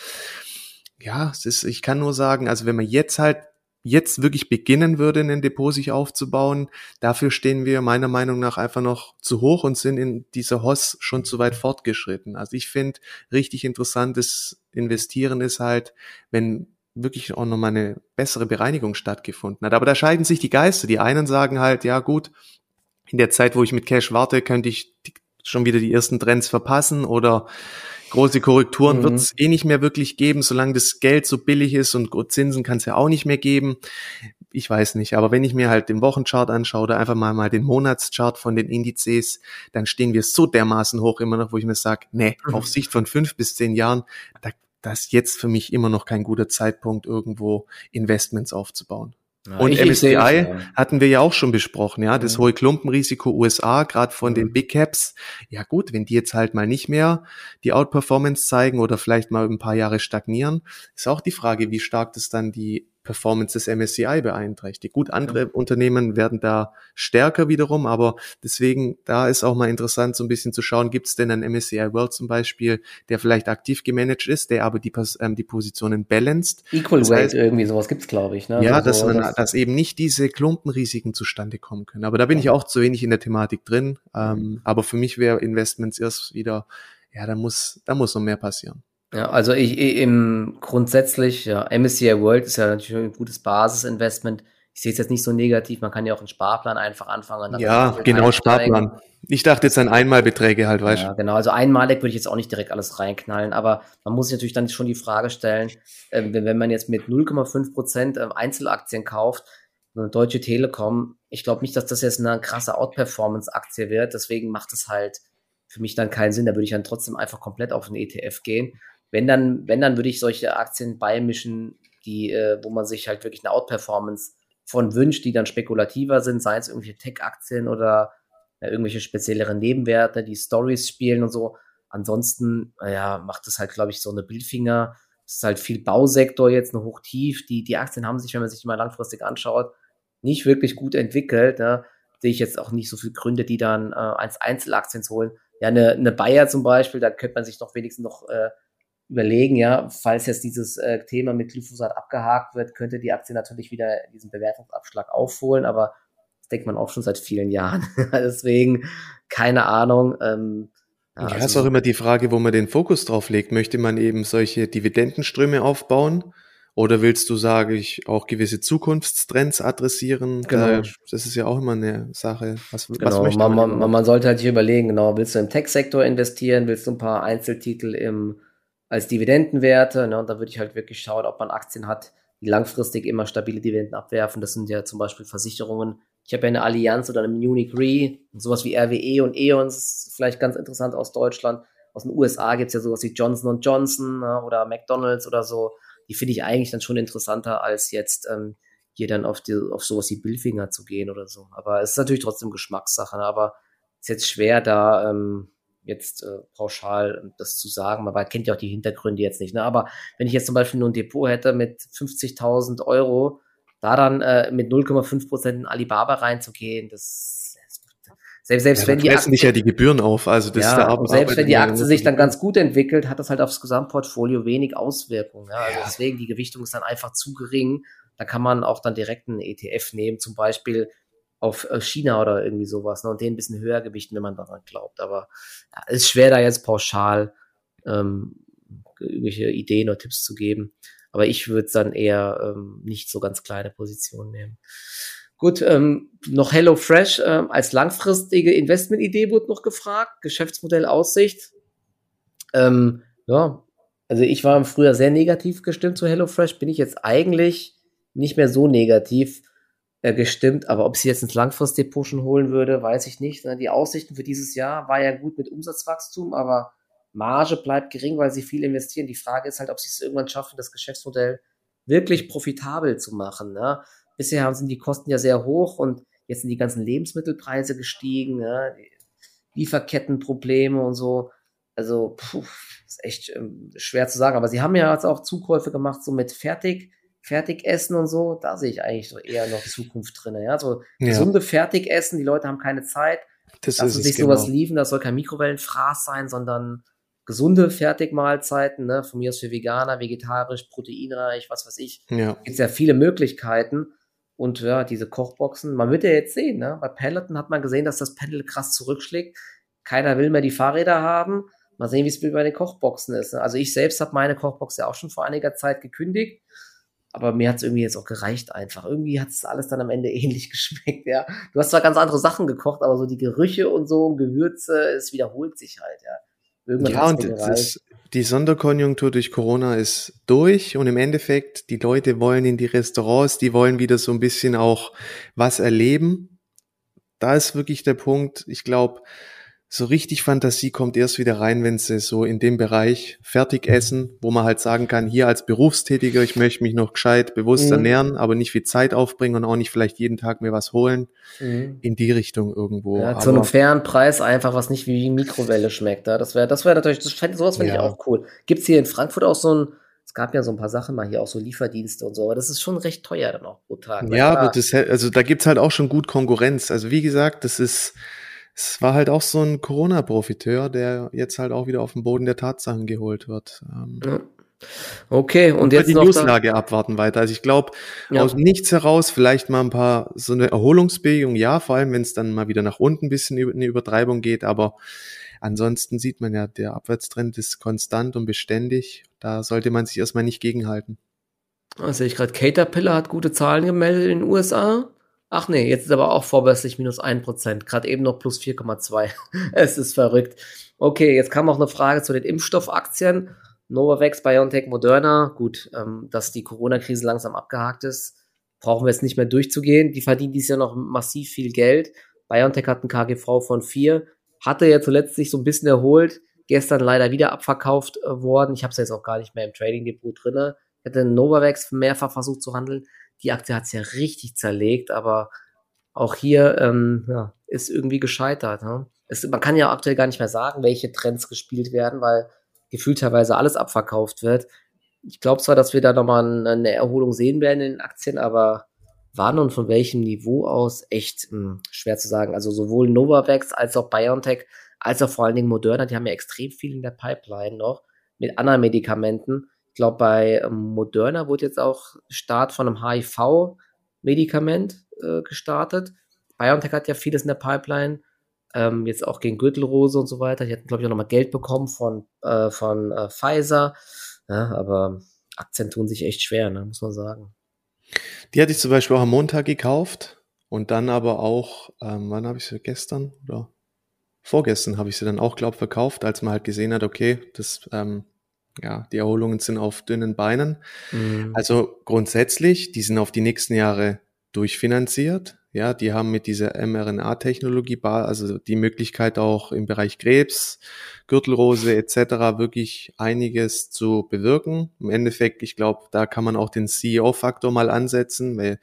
Ja, es ist, ich kann nur sagen, also wenn man jetzt halt jetzt wirklich beginnen würde, ein Depot sich aufzubauen, dafür stehen wir meiner Meinung nach einfach noch zu hoch und sind in dieser Hoss schon zu weit fortgeschritten. Also ich finde, richtig interessantes Investieren ist halt, wenn wirklich auch nochmal eine bessere Bereinigung stattgefunden hat. Aber da scheiden sich die Geister. Die einen sagen halt, ja gut, in der Zeit, wo ich mit Cash warte, könnte ich schon wieder die ersten Trends verpassen oder große Korrekturen mhm. wird es eh nicht mehr wirklich geben, solange das Geld so billig ist und Zinsen kann es ja auch nicht mehr geben. Ich weiß nicht, aber wenn ich mir halt den Wochenchart anschaue oder einfach mal mal den Monatschart von den Indizes, dann stehen wir so dermaßen hoch immer noch, wo ich mir sage, nee, mhm. auf Sicht von fünf bis zehn Jahren, da das ist jetzt für mich immer noch kein guter Zeitpunkt, irgendwo Investments aufzubauen. Ja, und MSCI ja. hatten wir ja auch schon besprochen, ja, das ja. hohe Klumpenrisiko USA, gerade von mhm. den Big Caps. Ja gut, wenn die jetzt halt mal nicht mehr die Outperformance zeigen oder vielleicht mal ein paar Jahre stagnieren, ist auch die Frage, wie stark das dann die Performance des MSCI beeinträchtigt. Gut, andere ja. Unternehmen werden da stärker wiederum, aber deswegen, da ist auch mal interessant, so ein bisschen zu schauen, gibt es denn ein MSCI World zum Beispiel, der vielleicht aktiv gemanagt ist, der aber die, ähm, die Positionen balanced. Equal das heißt, Weight, irgendwie sowas gibt's glaube ich. Ne? Ja, also, dass, das, dass eben nicht diese Klumpenrisiken zustande kommen können. Aber da bin ich auch zu wenig in der Thematik drin. Ähm, aber für mich wäre Investments erst wieder, ja, da muss, da muss noch mehr passieren. Ja, also ich, im grundsätzlich, ja, MSCI World ist ja natürlich ein gutes Basisinvestment. Ich sehe es jetzt nicht so negativ, man kann ja auch einen Sparplan einfach anfangen. Ja, genau, Sparplan. Ich dachte jetzt an Einmalbeträge halt, weißt du. Ja, genau, also einmalig würde ich jetzt auch nicht direkt alles reinknallen, aber man muss sich natürlich dann schon die Frage stellen, äh, wenn, wenn man jetzt mit 0,5 Prozent äh, Einzelaktien kauft, eine Deutsche Telekom, ich glaube nicht, dass das jetzt eine krasse Outperformance-Aktie wird, deswegen macht es halt für mich dann keinen Sinn. Da würde ich dann trotzdem einfach komplett auf den ETF gehen. Wenn dann, wenn dann würde ich solche Aktien beimischen, die, äh, wo man sich halt wirklich eine Outperformance von wünscht, die dann spekulativer sind, sei es irgendwelche Tech-Aktien oder ja, irgendwelche spezielleren Nebenwerte, die Stories spielen und so. Ansonsten, ja, macht es halt, glaube ich, so eine Bildfinger. Es ist halt viel Bausektor jetzt, eine Hochtief. Die, die Aktien haben sich, wenn man sich die mal langfristig anschaut, nicht wirklich gut entwickelt. Ne? Sehe ich jetzt auch nicht so viele Gründe, die dann äh, als Einzelaktien zu holen. Ja, eine, eine Bayer zum Beispiel, da könnte man sich doch wenigstens noch äh, überlegen, ja, falls jetzt dieses äh, Thema mit Glyphosat abgehakt wird, könnte die Aktie natürlich wieder diesen Bewertungsabschlag aufholen, aber das denkt man auch schon seit vielen Jahren. Deswegen, keine Ahnung. Ähm, ja, also, ist auch immer die Frage, wo man den Fokus drauf legt. Möchte man eben solche Dividendenströme aufbauen? Oder willst du, sage ich, auch gewisse Zukunftstrends adressieren? Genau. Das ist ja auch immer eine Sache. Was, genau. was möchte man, man, man sollte halt hier überlegen, genau, willst du im Tech-Sektor investieren? Willst du ein paar Einzeltitel im als Dividendenwerte. Ne? Und da würde ich halt wirklich schauen, ob man Aktien hat, die langfristig immer stabile Dividenden abwerfen. Das sind ja zum Beispiel Versicherungen. Ich habe ja eine Allianz oder eine Munich Re, sowas wie RWE und E.ONs, vielleicht ganz interessant aus Deutschland. Aus den USA gibt es ja sowas wie Johnson Johnson ne? oder McDonalds oder so. Die finde ich eigentlich dann schon interessanter, als jetzt ähm, hier dann auf, die, auf sowas wie Billfinger zu gehen oder so. Aber es ist natürlich trotzdem Geschmackssache. Ne? Aber ist jetzt schwer, da ähm, jetzt äh, pauschal das zu sagen, man kennt ja auch die Hintergründe jetzt nicht. Ne? Aber wenn ich jetzt zum Beispiel nur ein Depot hätte mit 50.000 Euro, da dann äh, mit 0,5 Prozent in Alibaba reinzugehen, das selbst, selbst ja, wenn die Aktie, nicht ja die Gebühren auf, also das ja, ist der Arbeit, selbst wenn die Aktie sich dann ganz gut entwickelt, hat das halt aufs Gesamtportfolio wenig Auswirkungen. Ja? Also deswegen die Gewichtung ist dann einfach zu gering. Da kann man auch dann direkt einen ETF nehmen, zum Beispiel auf äh, China oder irgendwie sowas, ne? Und den ein bisschen höher gewichten, wenn man daran glaubt. Aber ja, ist schwer, da jetzt pauschal ähm, irgendwelche Ideen oder Tipps zu geben. Aber ich würde dann eher ähm, nicht so ganz kleine Positionen nehmen. Gut, ähm, noch HelloFresh ähm, als langfristige Investmentidee wurde noch gefragt. Geschäftsmodell Aussicht. Ähm, ja, also ich war früher sehr negativ gestimmt zu HelloFresh, bin ich jetzt eigentlich nicht mehr so negativ äh, gestimmt, aber ob sie jetzt ins Langfristdepot schon holen würde, weiß ich nicht. Die Aussichten für dieses Jahr war ja gut mit Umsatzwachstum, aber Marge bleibt gering, weil sie viel investieren. Die Frage ist halt, ob sie es irgendwann schaffen, das Geschäftsmodell wirklich profitabel zu machen. Ne? Bisher sind die Kosten ja sehr hoch und jetzt sind die ganzen Lebensmittelpreise gestiegen, ne? Lieferkettenprobleme und so. Also, puh, ist echt ähm, schwer zu sagen. Aber sie haben ja jetzt auch Zukäufe gemacht, so mit Fertig Fertigessen und so, da sehe ich eigentlich so eher noch Zukunft drin. Ja, so ja. gesunde Fertigessen, die Leute haben keine Zeit. Das Lassen ist sich genau. sowas liefen, das soll kein Mikrowellenfraß sein, sondern gesunde Fertigmahlzeiten, ne, von mir aus für Veganer, vegetarisch, proteinreich, was weiß ich. Ja. Gibt ja viele Möglichkeiten. Und ja, diese Kochboxen, man wird ja jetzt sehen, ne? Bei Peloton hat man gesehen, dass das Pendel krass zurückschlägt. Keiner will mehr die Fahrräder haben. Mal sehen, wie es bei den Kochboxen ist. Ne? Also ich selbst habe meine Kochbox ja auch schon vor einiger Zeit gekündigt aber mir hat es irgendwie jetzt auch gereicht einfach. Irgendwie hat es alles dann am Ende ähnlich geschmeckt, ja. Du hast zwar ganz andere Sachen gekocht, aber so die Gerüche und so, Gewürze, es wiederholt sich halt, ja. Irgendwann ja, und das, die Sonderkonjunktur durch Corona ist durch und im Endeffekt, die Leute wollen in die Restaurants, die wollen wieder so ein bisschen auch was erleben. Da ist wirklich der Punkt, ich glaube, so richtig Fantasie kommt erst wieder rein, wenn sie so in dem Bereich fertig essen, wo man halt sagen kann, hier als Berufstätiger, ich möchte mich noch gescheit bewusst mhm. ernähren, aber nicht viel Zeit aufbringen und auch nicht vielleicht jeden Tag mir was holen. Mhm. In die Richtung irgendwo. Ja, zu einem fairen Preis einfach, was nicht wie Mikrowelle schmeckt. Ja? Das wäre, das wäre natürlich, das fände, sowas finde ja. ich auch cool. Gibt's hier in Frankfurt auch so ein, Es gab ja so ein paar Sachen mal hier, auch so Lieferdienste und so, aber das ist schon recht teuer dann auch pro Tag. Ja, aber das, also da gibt's halt auch schon gut Konkurrenz. Also wie gesagt, das ist, es war halt auch so ein Corona-Profiteur, der jetzt halt auch wieder auf den Boden der Tatsachen geholt wird. Ähm, ja. Okay, und, und jetzt die noch Newslage abwarten weiter. Also ich glaube, ja. aus nichts heraus vielleicht mal ein paar so eine Erholungsbewegung, ja, vor allem wenn es dann mal wieder nach unten ein bisschen über eine Übertreibung geht, aber ansonsten sieht man ja, der Abwärtstrend ist konstant und beständig. Da sollte man sich erstmal nicht gegenhalten. Sehe ich gerade, Caterpillar hat gute Zahlen gemeldet in den USA. Ach nee, jetzt ist aber auch vorbörslich minus 1%, gerade eben noch plus 4,2. es ist verrückt. Okay, jetzt kam auch eine Frage zu den Impfstoffaktien. Novavax, BioNTech, Moderna, gut, ähm, dass die Corona-Krise langsam abgehakt ist, brauchen wir jetzt nicht mehr durchzugehen. Die verdienen dieses Jahr noch massiv viel Geld. BioNTech hat einen KGV von 4, hatte ja zuletzt sich so ein bisschen erholt, gestern leider wieder abverkauft äh, worden. Ich habe es jetzt auch gar nicht mehr im Trading Depot drinne. Ich hatte Novavax mehrfach versucht zu handeln. Die Aktie hat es ja richtig zerlegt, aber auch hier ähm, ja, ist irgendwie gescheitert. Ne? Es, man kann ja aktuell gar nicht mehr sagen, welche Trends gespielt werden, weil gefühlt teilweise alles abverkauft wird. Ich glaube zwar, dass wir da nochmal eine Erholung sehen werden in den Aktien, aber wann und von welchem Niveau aus echt mh, hm, schwer zu sagen. Also sowohl Novavax als auch BioNTech, als auch vor allen Dingen Moderna, die haben ja extrem viel in der Pipeline noch mit anderen Medikamenten. Ich glaube, bei ähm, Moderna wurde jetzt auch Start von einem HIV-Medikament äh, gestartet. BioNTech hat ja vieles in der Pipeline ähm, jetzt auch gegen Gürtelrose und so weiter. Die hatten, glaube ich, auch nochmal Geld bekommen von, äh, von äh, Pfizer. Ja, aber Aktien tun sich echt schwer, ne, muss man sagen. Die hatte ich zum Beispiel auch am Montag gekauft und dann aber auch, ähm, wann habe ich sie gestern oder vorgestern habe ich sie dann auch, glaube verkauft, als man halt gesehen hat, okay, das, ähm, ja, die Erholungen sind auf dünnen Beinen. Mhm. Also grundsätzlich, die sind auf die nächsten Jahre durchfinanziert. Ja, die haben mit dieser mRNA-Technologie, also die Möglichkeit auch im Bereich Krebs, Gürtelrose etc. wirklich einiges zu bewirken. Im Endeffekt, ich glaube, da kann man auch den CEO-Faktor mal ansetzen, weil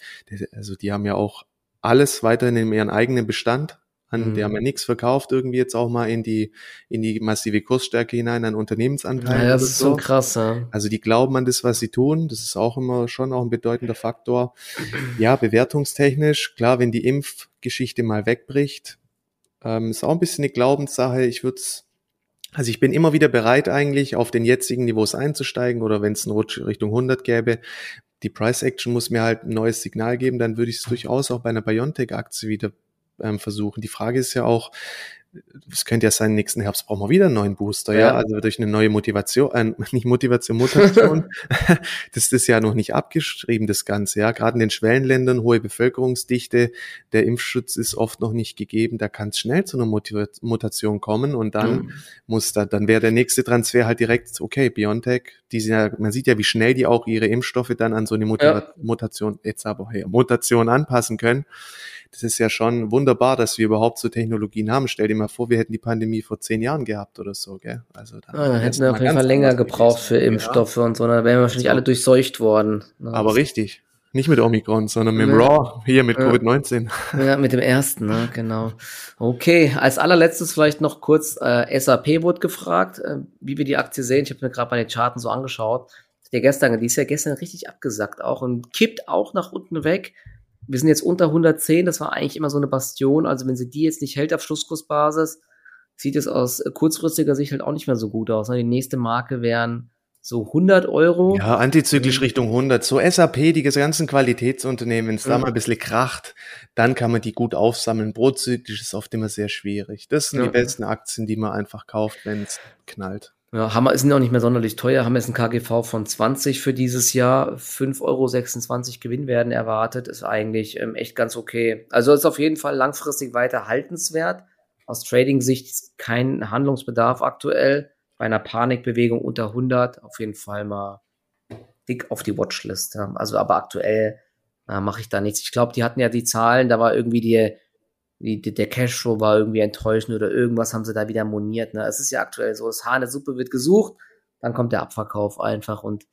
also die haben ja auch alles weiterhin in ihren eigenen Bestand an, mhm. die haben ja nichts verkauft, irgendwie jetzt auch mal in die, in die massive Kursstärke hinein an Unternehmensanteil. Ja, das ist so krass, ja. Also die glauben an das, was sie tun. Das ist auch immer schon auch ein bedeutender Faktor. Ja, bewertungstechnisch, klar, wenn die Impfgeschichte mal wegbricht, ähm, ist auch ein bisschen eine Glaubenssache. Ich würde also ich bin immer wieder bereit eigentlich auf den jetzigen Niveaus einzusteigen oder wenn es einen Rutsch Richtung 100 gäbe. Die Price Action muss mir halt ein neues Signal geben, dann würde ich es durchaus auch bei einer Biontech-Aktie wieder ähm, versuchen. Die Frage ist ja auch, es könnte ja sein, nächsten Herbst brauchen wir wieder einen neuen Booster, ja, ja? also durch eine neue Motivation, äh, nicht Motivation, Mutation, das ist ja noch nicht abgeschrieben, das Ganze, ja, gerade in den Schwellenländern, hohe Bevölkerungsdichte, der Impfschutz ist oft noch nicht gegeben, da kann es schnell zu einer Motiv Mutation kommen und dann mhm. muss da, dann wäre der nächste Transfer halt direkt, okay, BioNTech, die sind ja, man sieht ja, wie schnell die auch ihre Impfstoffe dann an so eine Motiva ja. Mutation, jetzt aber, hey, Mutation anpassen können das ist ja schon wunderbar, dass wir überhaupt so Technologien haben. Stell dir mal vor, wir hätten die Pandemie vor zehn Jahren gehabt oder so, gell? Also dann, ah, dann hätten wir auf jeden Fall länger gebraucht für Impfstoffe ja. und so, dann wären wir wahrscheinlich alle durchseucht worden. Ne? Aber richtig. Nicht mit Omikron, sondern mit dem ja. Raw, hier mit ja. Covid-19. Ja, mit dem ersten, ne? genau. Okay, als allerletztes vielleicht noch kurz, äh, SAP wurde gefragt, äh, wie wir die Aktie sehen. Ich habe mir gerade bei den Charten so angeschaut. Der gestern, die ist ja gestern richtig abgesackt auch und kippt auch nach unten weg wir sind jetzt unter 110, das war eigentlich immer so eine Bastion. Also wenn sie die jetzt nicht hält auf Schlusskursbasis, sieht es aus kurzfristiger Sicht halt auch nicht mehr so gut aus. Ne? Die nächste Marke wären so 100 Euro. Ja, antizyklisch Richtung 100. So SAP, die ganzen Qualitätsunternehmen, wenn es da mal ein bisschen kracht, dann kann man die gut aufsammeln. Prozyklisch ist oft immer sehr schwierig. Das sind ja. die besten Aktien, die man einfach kauft, wenn es knallt. Ja, Hammer sind auch nicht mehr sonderlich teuer, haben jetzt ein KGV von 20 für dieses Jahr, 5,26 Euro Gewinn werden erwartet, ist eigentlich ähm, echt ganz okay. Also ist auf jeden Fall langfristig weiter haltenswert. Aus Trading-Sicht kein Handlungsbedarf aktuell. Bei einer Panikbewegung unter 100 auf jeden Fall mal dick auf die Watchlist. Also aber aktuell äh, mache ich da nichts. Ich glaube, die hatten ja die Zahlen, da war irgendwie die wie der Cashflow war irgendwie enttäuschend oder irgendwas haben sie da wieder moniert. Ne? Es ist ja aktuell so, das Haar in der Suppe wird gesucht, dann kommt der Abverkauf einfach und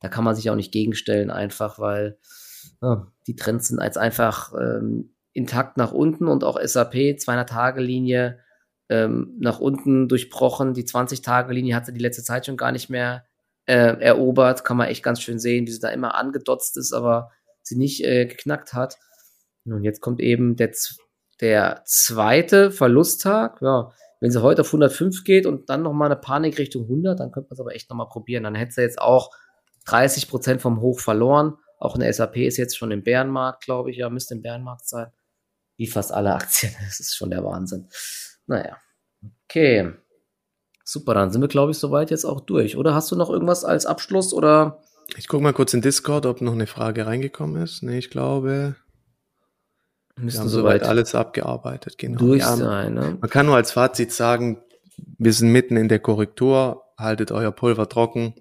da kann man sich auch nicht gegenstellen einfach, weil ja, die Trends sind als einfach ähm, intakt nach unten und auch SAP 200-Tage-Linie ähm, nach unten durchbrochen. Die 20-Tage-Linie hatte die letzte Zeit schon gar nicht mehr äh, erobert. Kann man echt ganz schön sehen, wie sie da immer angedotzt ist, aber sie nicht äh, geknackt hat. Und jetzt kommt eben der, der zweite Verlusttag. Ja, wenn sie heute auf 105 geht und dann nochmal eine Panik Richtung 100, dann könnte man es aber echt nochmal probieren. Dann hätte sie jetzt auch 30 Prozent vom Hoch verloren. Auch eine SAP ist jetzt schon im Bärenmarkt, glaube ich. Ja, müsste im Bärenmarkt sein. Wie fast alle Aktien. Das ist schon der Wahnsinn. Naja. Okay. Super, dann sind wir, glaube ich, soweit jetzt auch durch. Oder hast du noch irgendwas als Abschluss oder? Ich gucke mal kurz in Discord, ob noch eine Frage reingekommen ist. Nee, ich glaube, Müssten soweit alles abgearbeitet, genau. Durch ja, sein, ne? Man kann nur als Fazit sagen, wir sind mitten in der Korrektur, haltet euer Pulver trocken.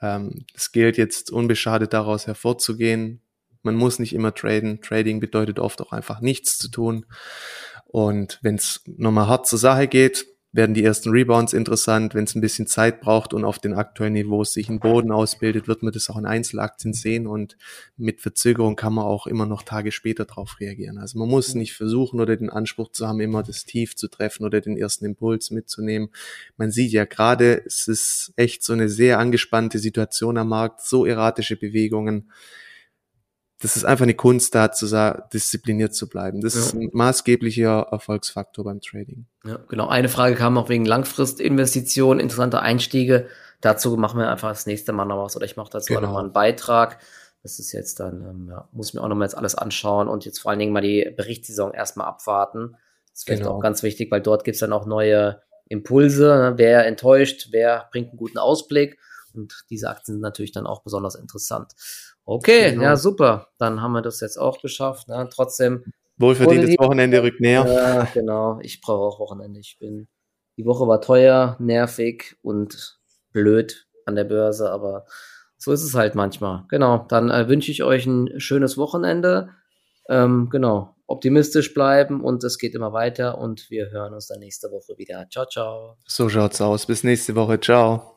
Ähm, es gilt jetzt unbeschadet daraus hervorzugehen. Man muss nicht immer traden. Trading bedeutet oft auch einfach nichts zu tun. Und wenn es nochmal hart zur Sache geht, werden die ersten Rebounds interessant. Wenn es ein bisschen Zeit braucht und auf den aktuellen Niveaus sich ein Boden ausbildet, wird man das auch in Einzelaktien sehen und mit Verzögerung kann man auch immer noch Tage später darauf reagieren. Also man muss nicht versuchen oder den Anspruch zu haben, immer das Tief zu treffen oder den ersten Impuls mitzunehmen. Man sieht ja gerade, es ist echt so eine sehr angespannte Situation am Markt, so erratische Bewegungen das ist einfach eine Kunst, da zu sagen, diszipliniert zu bleiben. Das ja. ist ein maßgeblicher Erfolgsfaktor beim Trading. Ja, genau. Eine Frage kam auch wegen Langfristinvestitionen, interessante Einstiege. Dazu machen wir einfach das nächste Mal noch was oder ich mache dazu genau. noch mal einen Beitrag. Das ist jetzt dann, ähm, ja, muss mir auch noch mal jetzt alles anschauen und jetzt vor allen Dingen mal die Berichtssaison erstmal abwarten. Das ist vielleicht genau. auch ganz wichtig, weil dort gibt's dann auch neue Impulse. Ne? Wer enttäuscht, wer bringt einen guten Ausblick. Und diese Aktien sind natürlich dann auch besonders interessant. Okay, genau. ja, super. Dann haben wir das jetzt auch geschafft. Ne? Trotzdem. Wohlverdientes Wochenende rückt näher. Ja, genau. Ich brauche auch Wochenende. Ich bin, die Woche war teuer, nervig und blöd an der Börse, aber so ist es halt manchmal. Genau. Dann äh, wünsche ich euch ein schönes Wochenende. Ähm, genau. Optimistisch bleiben und es geht immer weiter und wir hören uns dann nächste Woche wieder. Ciao, ciao. So schaut's aus. Bis nächste Woche. Ciao.